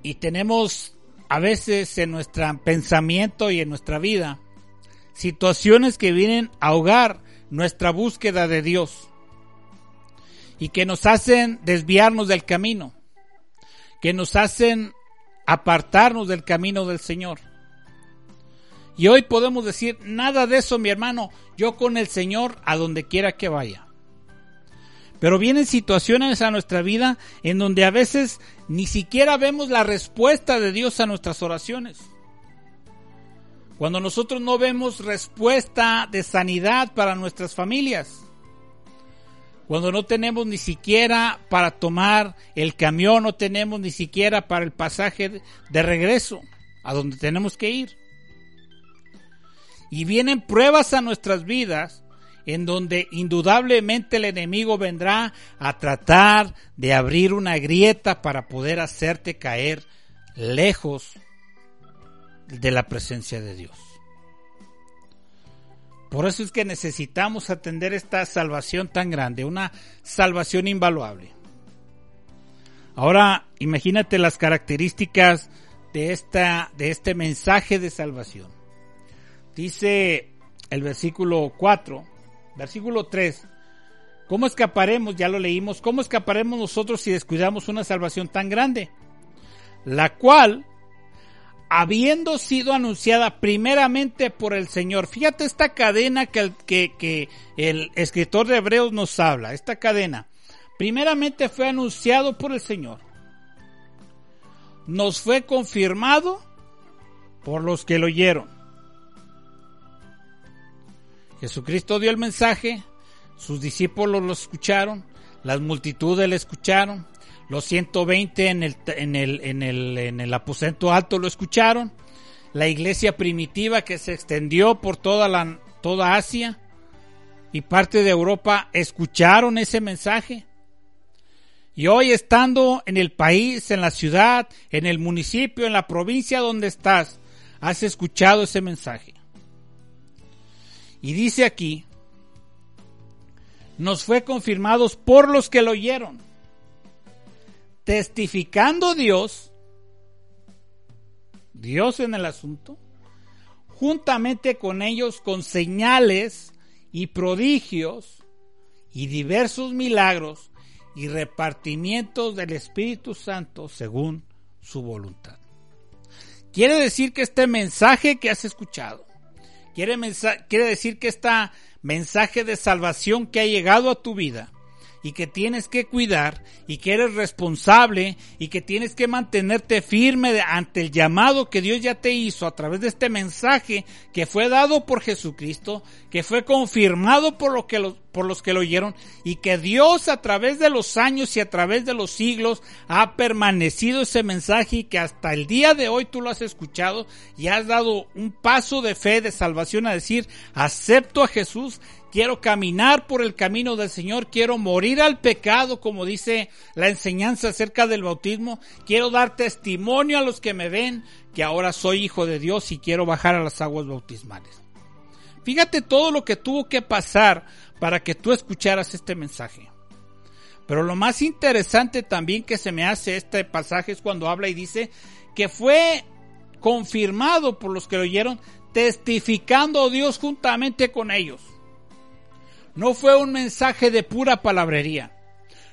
S1: Y tenemos a veces en nuestro pensamiento y en nuestra vida situaciones que vienen a ahogar nuestra búsqueda de Dios y que nos hacen desviarnos del camino, que nos hacen apartarnos del camino del Señor. Y hoy podemos decir, nada de eso, mi hermano, yo con el Señor a donde quiera que vaya. Pero vienen situaciones a nuestra vida en donde a veces ni siquiera vemos la respuesta de Dios a nuestras oraciones. Cuando nosotros no vemos respuesta de sanidad para nuestras familias. Cuando no tenemos ni siquiera para tomar el camión, no tenemos ni siquiera para el pasaje de regreso a donde tenemos que ir. Y vienen pruebas a nuestras vidas en donde indudablemente el enemigo vendrá a tratar de abrir una grieta para poder hacerte caer lejos de la presencia de Dios. Por eso es que necesitamos atender esta salvación tan grande, una salvación invaluable. Ahora, imagínate las características de, esta, de este mensaje de salvación. Dice el versículo 4, Versículo 3. ¿Cómo escaparemos? Ya lo leímos. ¿Cómo escaparemos nosotros si descuidamos una salvación tan grande? La cual, habiendo sido anunciada primeramente por el Señor. Fíjate esta cadena que, que el escritor de Hebreos nos habla. Esta cadena. Primeramente fue anunciado por el Señor. Nos fue confirmado por los que lo oyeron Jesucristo dio el mensaje, sus discípulos lo escucharon, las multitudes le escucharon, los 120 en el, en el, en el, en el aposento alto lo escucharon, la iglesia primitiva que se extendió por toda, la, toda Asia y parte de Europa escucharon ese mensaje. Y hoy estando en el país, en la ciudad, en el municipio, en la provincia donde estás, has escuchado ese mensaje. Y dice aquí, nos fue confirmados por los que lo oyeron, testificando Dios, Dios en el asunto, juntamente con ellos con señales y prodigios y diversos milagros y repartimientos del Espíritu Santo según su voluntad. Quiere decir que este mensaje que has escuchado Quiere, quiere decir que este mensaje de salvación que ha llegado a tu vida y que tienes que cuidar y que eres responsable y que tienes que mantenerte firme ante el llamado que Dios ya te hizo a través de este mensaje que fue dado por Jesucristo, que fue confirmado por, que por los que lo oyeron y que Dios a través de los años y a través de los siglos ha permanecido ese mensaje y que hasta el día de hoy tú lo has escuchado y has dado un paso de fe, de salvación a decir, acepto a Jesús quiero caminar por el camino del Señor, quiero morir al pecado, como dice la enseñanza acerca del bautismo, quiero dar testimonio a los que me ven que ahora soy hijo de Dios y quiero bajar a las aguas bautismales. Fíjate todo lo que tuvo que pasar para que tú escucharas este mensaje. Pero lo más interesante también que se me hace este pasaje es cuando habla y dice que fue confirmado por los que lo oyeron, testificando Dios juntamente con ellos. No fue un mensaje de pura palabrería.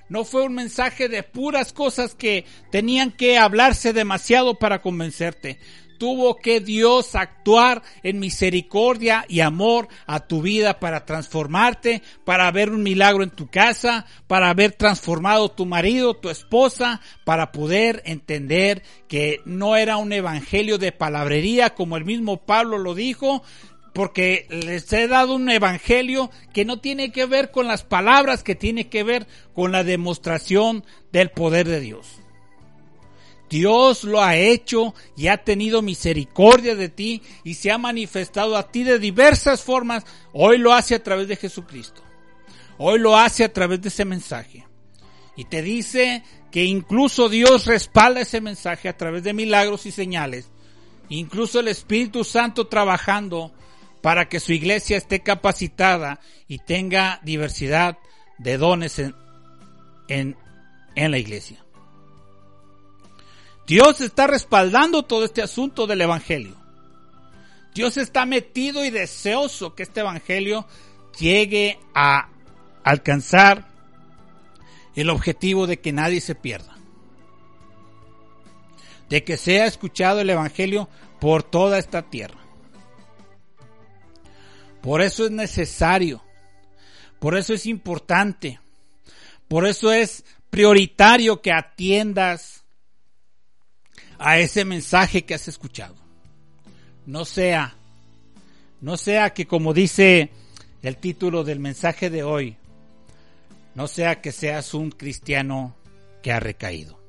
S1: No fue un mensaje de puras cosas que tenían que hablarse demasiado para convencerte. Tuvo que Dios actuar en misericordia y amor a tu vida para transformarte, para ver un milagro en tu casa, para haber transformado tu marido, tu esposa, para poder entender que no era un evangelio de palabrería como el mismo Pablo lo dijo, porque les he dado un evangelio que no tiene que ver con las palabras, que tiene que ver con la demostración del poder de Dios. Dios lo ha hecho y ha tenido misericordia de ti y se ha manifestado a ti de diversas formas. Hoy lo hace a través de Jesucristo. Hoy lo hace a través de ese mensaje. Y te dice que incluso Dios respalda ese mensaje a través de milagros y señales. Incluso el Espíritu Santo trabajando para que su iglesia esté capacitada y tenga diversidad de dones en, en, la iglesia. Dios está respaldando todo este asunto del Evangelio. Dios está metido y deseoso que este Evangelio llegue a alcanzar el objetivo de que nadie se pierda. De que sea escuchado el Evangelio por toda esta tierra. Por eso es necesario, por eso es importante, por eso es prioritario que atiendas a ese mensaje que has escuchado. No sea, no sea que como dice el título del mensaje de hoy, no sea que seas un cristiano que ha recaído.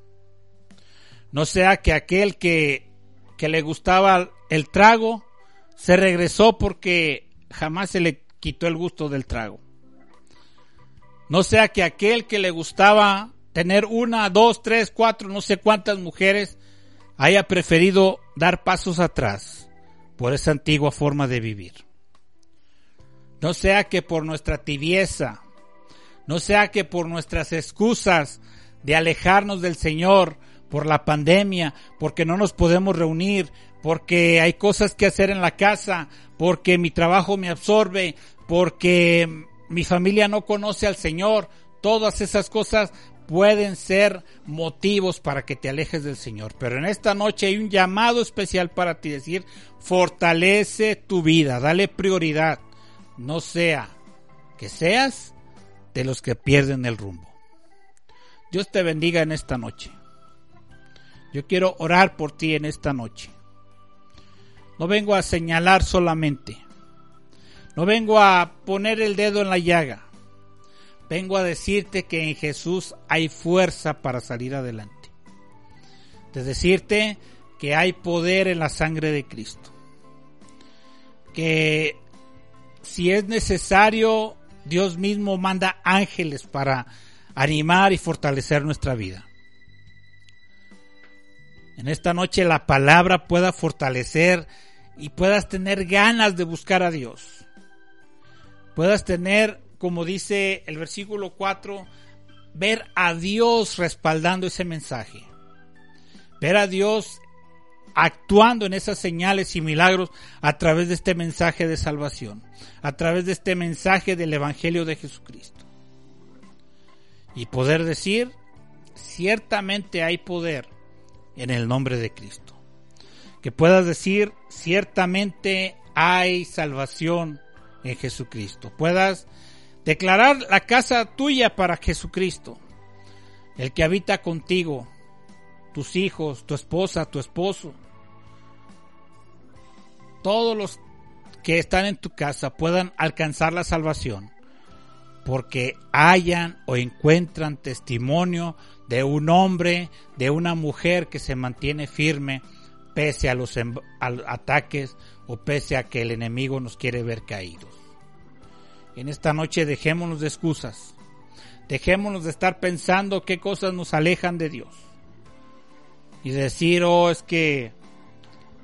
S1: No sea que aquel que, que le gustaba el trago se regresó porque jamás se le quitó el gusto del trago. No sea que aquel que le gustaba tener una, dos, tres, cuatro, no sé cuántas mujeres, haya preferido dar pasos atrás por esa antigua forma de vivir. No sea que por nuestra tibieza, no sea que por nuestras excusas de alejarnos del Señor, por la pandemia, porque no nos podemos reunir, porque hay cosas que hacer en la casa, porque mi trabajo me absorbe, porque mi familia no conoce al Señor. Todas esas cosas pueden ser motivos para que te alejes del Señor. Pero en esta noche hay un llamado especial para ti, decir, fortalece tu vida, dale prioridad. No sea que seas de los que pierden el rumbo. Dios te bendiga en esta noche. Yo quiero orar por ti en esta noche. No vengo a señalar solamente. No vengo a poner el dedo en la llaga. Vengo a decirte que en Jesús hay fuerza para salir adelante. De decirte que hay poder en la sangre de Cristo. Que si es necesario, Dios mismo manda ángeles para animar y fortalecer nuestra vida. En esta noche la palabra pueda fortalecer y puedas tener ganas de buscar a Dios. Puedas tener, como dice el versículo 4, ver a Dios respaldando ese mensaje. Ver a Dios actuando en esas señales y milagros a través de este mensaje de salvación, a través de este mensaje del Evangelio de Jesucristo. Y poder decir, ciertamente hay poder en el nombre de Cristo que puedas decir, ciertamente hay salvación en Jesucristo. Puedas Declarar la casa tuya para Jesucristo, el que habita contigo, tus hijos, tu esposa, tu esposo. Todos los que están en tu casa puedan alcanzar la salvación porque hayan o encuentran testimonio de un hombre, de una mujer que se mantiene firme pese a los ataques o pese a que el enemigo nos quiere ver caídos. En esta noche dejémonos de excusas, dejémonos de estar pensando qué cosas nos alejan de Dios y decir, oh, es que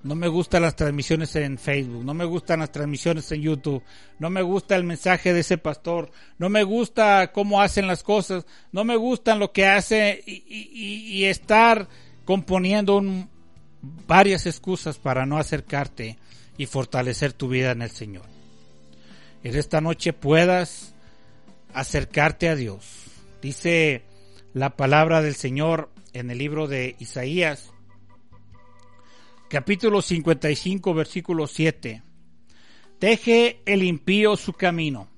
S1: no me gustan las transmisiones en Facebook, no me gustan las transmisiones en YouTube, no me gusta el mensaje de ese pastor, no me gusta cómo hacen las cosas, no me gustan lo que hace y, estar componiendo varias excusas para no acercarte y fortalecer tu vida en el Señor. En esta noche puedas acercarte a Dios. Dice la palabra del Señor en el libro de Isaías, capítulo 55, versículo 7. Deje el impío su camino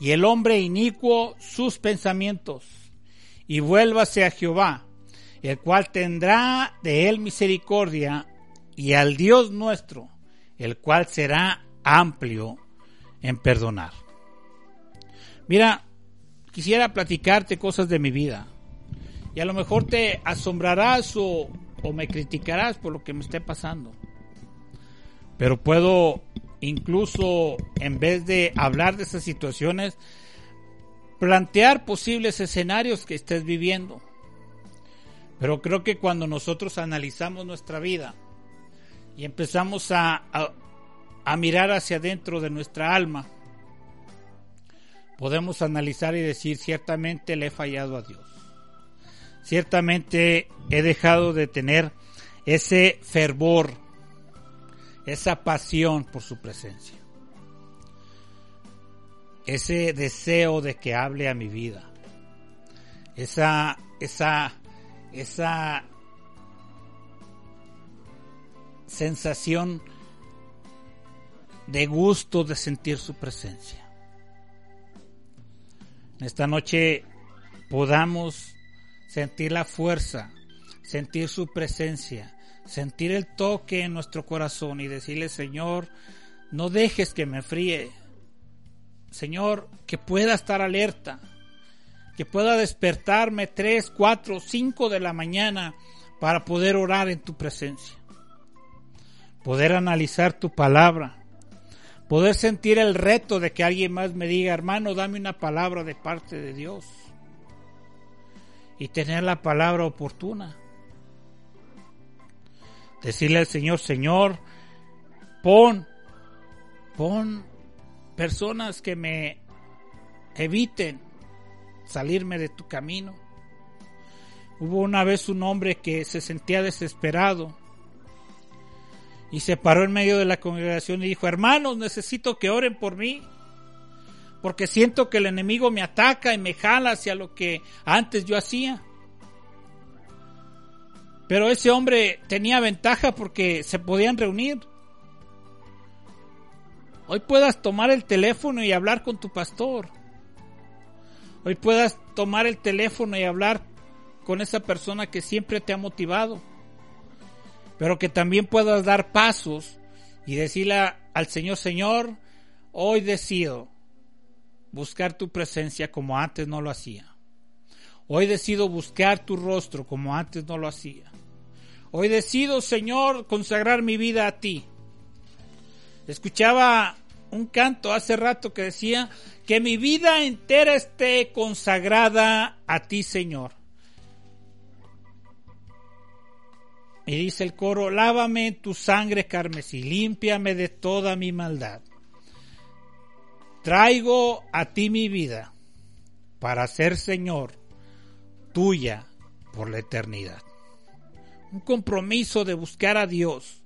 S1: y el hombre inicuo sus pensamientos y vuélvase a Jehová, el cual tendrá de él misericordia y al Dios nuestro, el cual será amplio en perdonar. Mira, quisiera platicarte cosas de mi vida y a lo mejor te asombrarás o o me criticarás por lo que me esté pasando. Pero puedo incluso, en vez de hablar de esas situaciones, plantear posibles escenarios que estés viviendo. Pero creo que cuando nosotros analizamos nuestra vida y empezamos a, a, mirar hacia adentro de nuestra alma, podemos analizar y decir, ciertamente le he fallado a Dios ciertamente he dejado de tener ese fervor, esa pasión por su presencia, ese deseo de que hable a mi vida, esa, esa, esa sensación de gusto de sentir su presencia. Esta noche podamos sentir la fuerza, sentir su presencia, sentir el toque en nuestro corazón y decirle, Señor, no dejes que me fríe. Señor, que pueda estar alerta, que pueda despertarme 3, 4, 5 de la mañana para poder orar en tu presencia, poder analizar tu palabra, poder sentir el reto de que alguien más me diga, hermano, dame una palabra de parte de Dios y tener la palabra oportuna. Decirle al Señor, Señor, pon, pon personas que me eviten salirme de tu camino. Hubo una vez un hombre que se sentía desesperado y se paró en medio de la congregación y dijo, hermanos, necesito que oren por mí porque siento que el enemigo me ataca y me jala hacia lo que antes yo hacía. Pero ese hombre tenía ventaja porque se podían reunir. Hoy puedas tomar el teléfono y hablar con tu pastor. Hoy puedas tomar el teléfono y hablar con esa persona que siempre te ha motivado. Pero que también puedas dar pasos y decirle al Señor, Señor, hoy decido buscar tu presencia como antes no lo hacía. Hoy decido buscar tu rostro como antes no lo hacía. Hoy decido, Señor, consagrar mi vida a ti. Escuchaba un canto hace rato que decía que mi vida entera esté consagrada a ti, Señor. Y dice el coro, lávame tu sangre carmesí, límpiame de toda mi maldad. Traigo a ti mi vida para ser Señor tuya por la eternidad. Un compromiso de buscar a Dios.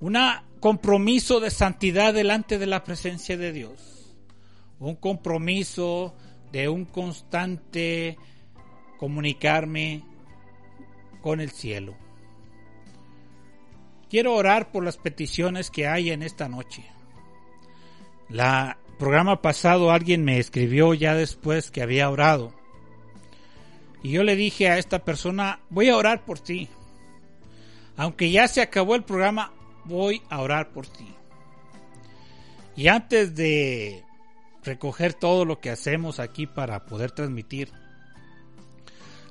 S1: Un compromiso de santidad delante de la presencia de Dios. Un compromiso de un constante comunicarme con el cielo. Quiero orar por las peticiones que hay en esta noche. La programa pasado alguien me escribió ya después que había orado. Y yo le dije a esta persona, voy a orar por ti. Aunque ya se acabó el programa, voy a orar por ti. Y antes de recoger todo lo que hacemos aquí para poder transmitir,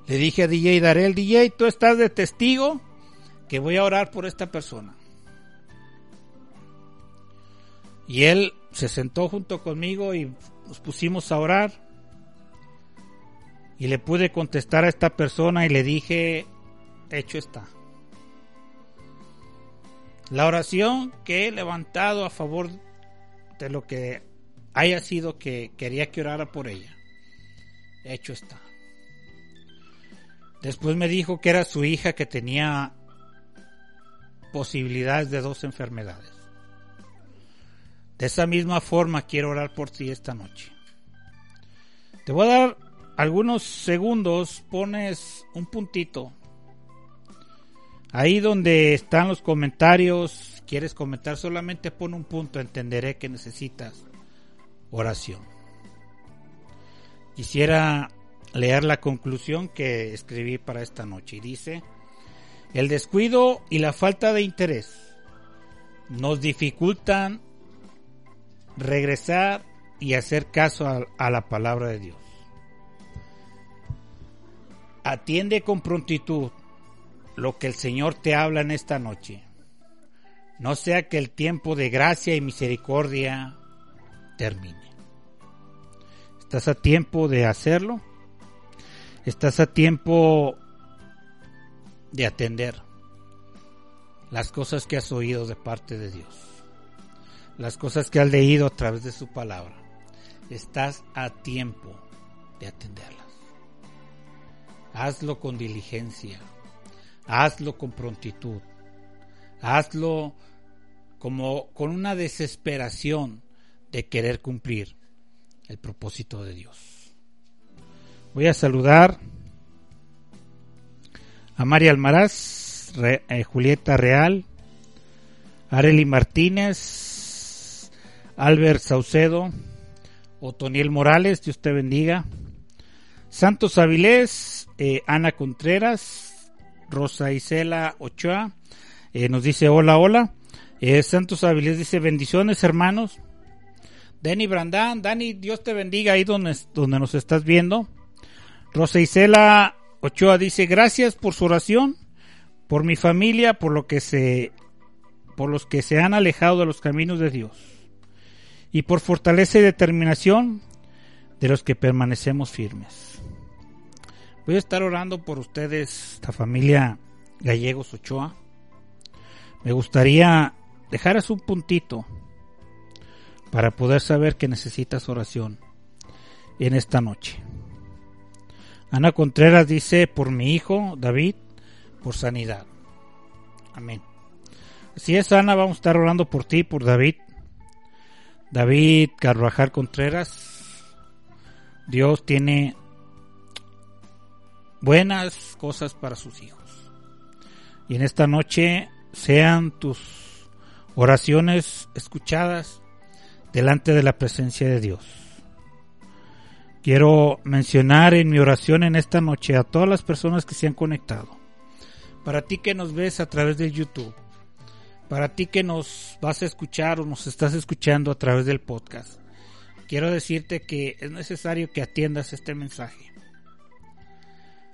S1: le dije a DJ Darel, DJ, tú estás de testigo que voy a orar por esta persona. Y él se sentó junto conmigo y nos pusimos a orar. Y le pude contestar a esta persona y le dije, hecho está. La oración que he levantado a favor de lo que haya sido que quería que orara por ella, hecho está. Después me dijo que era su hija que tenía posibilidades de dos enfermedades. De esa misma forma quiero orar por ti esta noche. Te voy a dar algunos segundos, pones un puntito. Ahí donde están los comentarios, quieres comentar solamente pon un punto, entenderé que necesitas oración. Quisiera leer la conclusión que escribí para esta noche y dice, el descuido y la falta de interés nos dificultan regresar y hacer caso a, la palabra de Dios. Atiende con prontitud lo que el Señor te habla en esta noche. No sea que el tiempo de gracia y misericordia termine. ¿Estás a tiempo de hacerlo? ¿Estás a tiempo de atender las cosas que has oído de parte de Dios? Las cosas que has leído a través de su palabra. Estás a tiempo de atenderlas. Hazlo con diligencia. Hazlo con prontitud. Hazlo como con una desesperación de querer cumplir el propósito de Dios. Voy a saludar a María Almaraz, eh, Julieta Real, Areli Martínez, Albert Saucedo, Otoniel Morales, Dios te bendiga. Santos Avilés, eh, Ana Contreras, Rosa Isela Ochoa, eh, nos dice hola, hola. Eh, Santos Avilés dice bendiciones hermanos. Dani Brandán, Dani, Dios te bendiga ahí donde, donde nos estás viendo. Rosa Isela Ochoa dice gracias por su oración, por mi familia, por lo que se, por los que se han alejado de los caminos de Dios y por fortaleza y determinación de los que permanecemos firmes. Voy a estar orando por ustedes, esta familia Gallegos Ochoa. Me gustaría dejaras un puntito para poder saber que necesitas oración en esta noche. Ana Contreras dice, por mi hijo David, por sanidad. Amén. Así es, Ana, vamos a estar orando por ti, por David, David Carvajal Contreras, Dios tiene buenas cosas para sus hijos. Y en esta noche sean tus oraciones escuchadas delante de la presencia de Dios. Quiero mencionar en mi oración en esta noche a todas las personas que se han conectado. Para ti que nos ves a través de YouTube para ti que nos vas a escuchar o nos estás escuchando a través del podcast, quiero decirte que es necesario que atiendas este mensaje.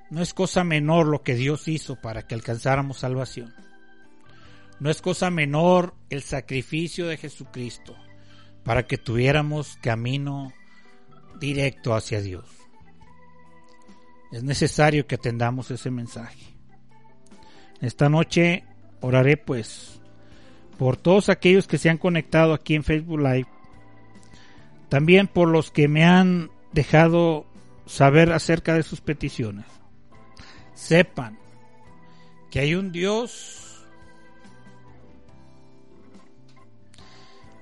S1: No es cosa menor lo que Dios hizo para que alcanzáramos salvación. No es cosa menor el sacrificio de Jesucristo para que tuviéramos camino directo hacia Dios. Es necesario que atendamos ese mensaje. Esta noche oraré pues por todos aquellos que se han conectado aquí en Facebook Live, también por los que me han dejado saber acerca de sus peticiones. Sepan que hay un Dios,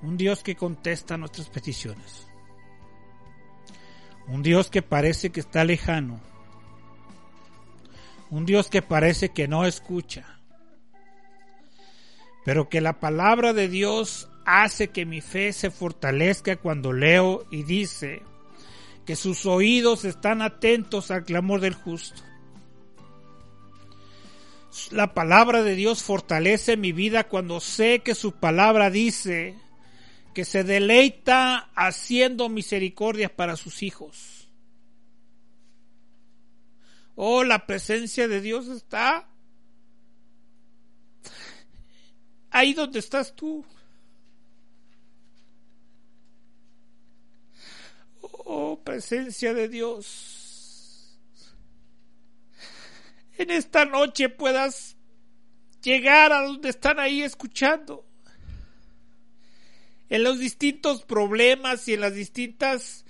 S1: un Dios que contesta nuestras peticiones, un Dios que parece que está lejano, un Dios que parece que no escucha, pero que la palabra de Dios hace que mi fe se fortalezca cuando leo y dice que sus oídos están atentos al clamor del justo. La palabra de Dios fortalece mi vida cuando sé que su palabra dice que se deleita haciendo misericordia para sus hijos. Oh, la presencia de Dios está ahí donde estás tú. Oh, presencia de Dios. En esta noche puedas llegar a donde están ahí escuchando. En los distintos problemas y en las distintas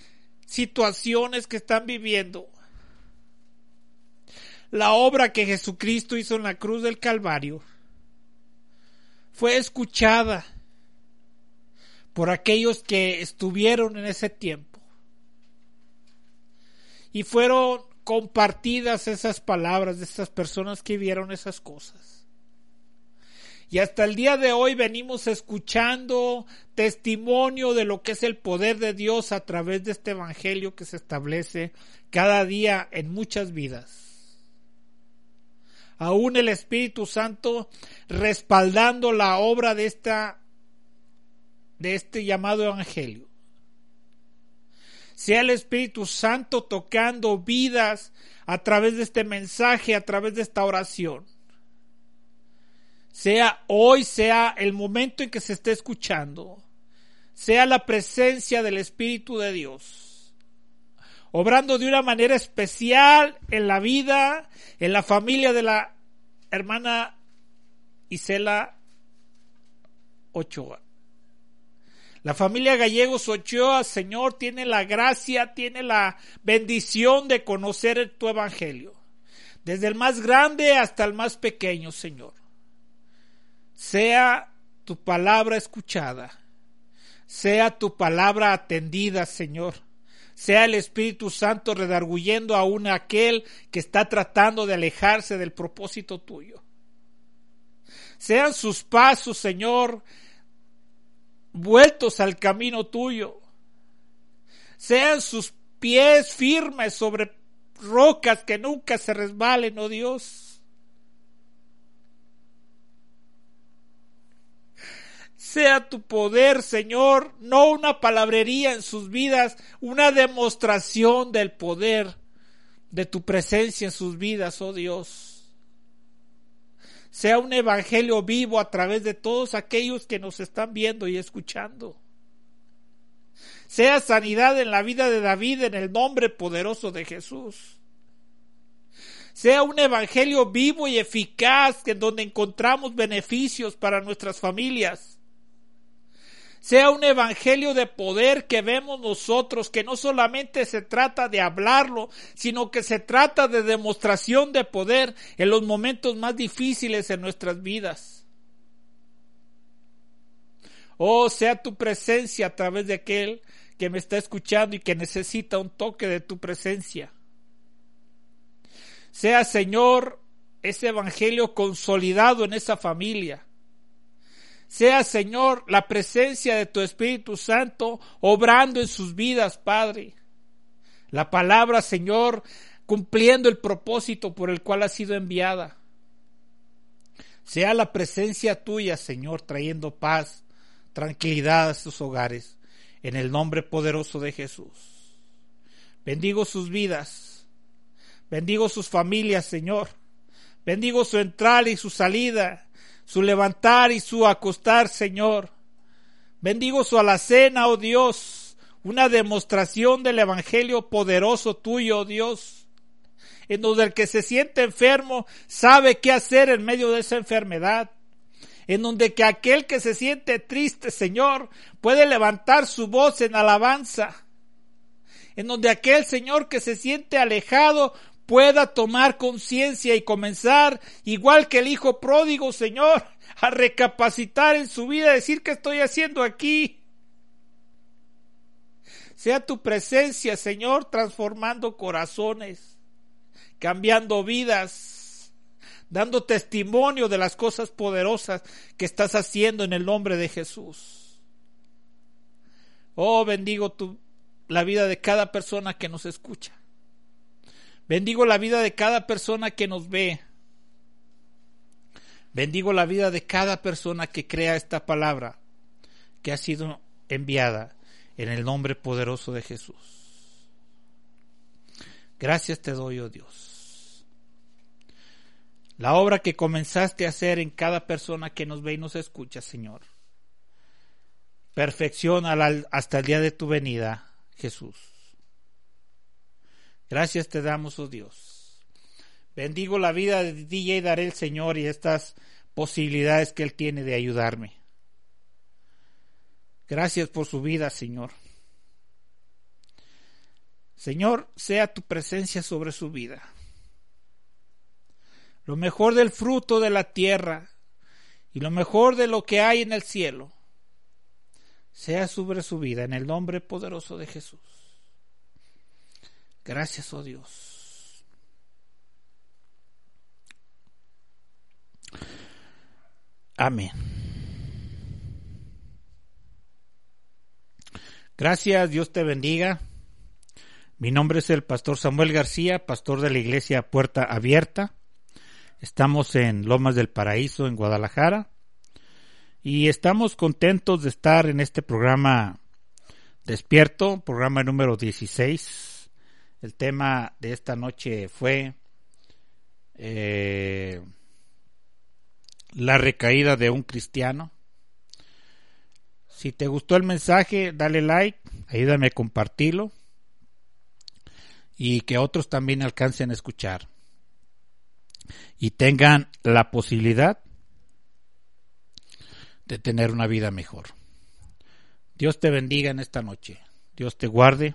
S1: situaciones que están viviendo. La obra que Jesucristo hizo en la cruz del Calvario fue escuchada por aquellos que estuvieron en ese tiempo. Y fueron compartidas esas palabras de estas personas que vieron esas cosas. Y hasta el día de hoy venimos escuchando testimonio de lo que es el poder de Dios a través de este Evangelio que se establece cada día en muchas vidas aún el Espíritu Santo respaldando la obra de esta de este llamado evangelio. Sea el Espíritu Santo tocando vidas a través de este mensaje, a través de esta oración. Sea hoy, sea el momento en que se esté escuchando, sea la presencia del Espíritu de Dios, obrando de una manera especial en la vida, en la familia de la hermana Isela Ochoa. La familia Gallegos Ochoa, Señor, tiene la gracia, tiene la bendición de conocer tu evangelio. Desde el más grande hasta el más pequeño, Señor. Sea tu palabra escuchada. Sea tu palabra atendida, Señor sea el Espíritu Santo redarguyendo aún a aquel que está tratando de alejarse del propósito tuyo. Sean sus pasos, Señor, vueltos al camino tuyo. Sean sus pies firmes sobre rocas que nunca se resbalen, oh Dios. Sea tu poder, Señor, no una palabrería en sus vidas, una demostración del poder de tu presencia en sus vidas, oh Dios. Sea un evangelio vivo a través de todos aquellos que nos están viendo y escuchando. Sea sanidad en la vida de David en el nombre poderoso de Jesús sea un evangelio vivo y eficaz en donde encontramos beneficios para nuestras familias, sea un evangelio de poder que vemos nosotros, que no solamente se trata de hablarlo, sino que se trata de demostración de poder en los momentos más difíciles en nuestras vidas. Oh, sea tu presencia a través de aquel que me está escuchando y que necesita un toque de tu presencia. Sea, Señor, ese evangelio consolidado en esa familia sea, Señor, la presencia de tu Espíritu Santo obrando en sus vidas, Padre. La palabra, Señor, cumpliendo el propósito por el cual ha sido enviada. Sea la presencia tuya, Señor, trayendo paz, tranquilidad a sus hogares, en el nombre poderoso de Jesús. Bendigo sus vidas, bendigo sus familias, Señor. Bendigo su entrada y su salida su levantar y su acostar, Señor. Bendigo su alacena, oh Dios, una demostración del Evangelio poderoso tuyo, oh Dios, en donde el que se siente enfermo sabe qué hacer en medio de esa enfermedad, en donde que aquel que se siente triste, Señor, puede levantar su voz en alabanza, en donde aquel Señor que se siente alejado pueda tomar conciencia y comenzar, igual que el hijo pródigo, Señor, a recapacitar en su vida, decir qué estoy haciendo aquí. Sea tu presencia, Señor, transformando corazones, cambiando vidas, dando testimonio de las cosas poderosas que estás haciendo en el nombre de Jesús. Oh, bendigo la vida de cada persona que nos escucha. Bendigo la vida de cada persona que nos ve. Bendigo la vida de cada persona que crea esta palabra que ha sido enviada en el nombre poderoso de Jesús. Gracias te doy, oh Dios. La obra que comenzaste a hacer en cada persona que nos ve y nos escucha, Señor. Perfecciona hasta el día de tu venida, Jesús. Gracias te damos, oh Dios. Bendigo la vida de DJ el Señor, y estas posibilidades que Él tiene de ayudarme. Gracias por su vida, Señor. Señor, sea tu presencia sobre su vida. Lo mejor del fruto de la tierra y lo mejor de lo que hay en el cielo sea sobre su vida en el nombre poderoso de Jesús. Gracias, oh Dios. Amén. Gracias, Dios te bendiga. Mi nombre es el pastor Samuel García, pastor de la iglesia Puerta Abierta. Estamos en Lomas del Paraíso, en Guadalajara. Y estamos contentos de estar en este programa Despierto, programa número 16 el tema de esta noche fue eh, la recaída de un cristiano. Si te gustó el mensaje, dale like, ayúdame a compartirlo y que otros también alcancen a escuchar y tengan la posibilidad de tener una vida mejor. Dios te bendiga en esta noche. Dios te guarde.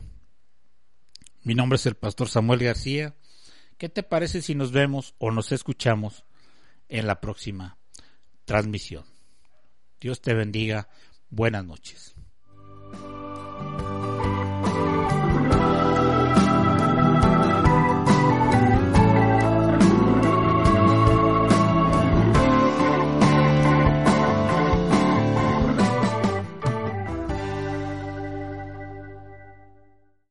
S1: Mi nombre es el pastor Samuel García. ¿Qué te parece si nos vemos o nos escuchamos en la próxima transmisión? Dios te bendiga. Buenas noches.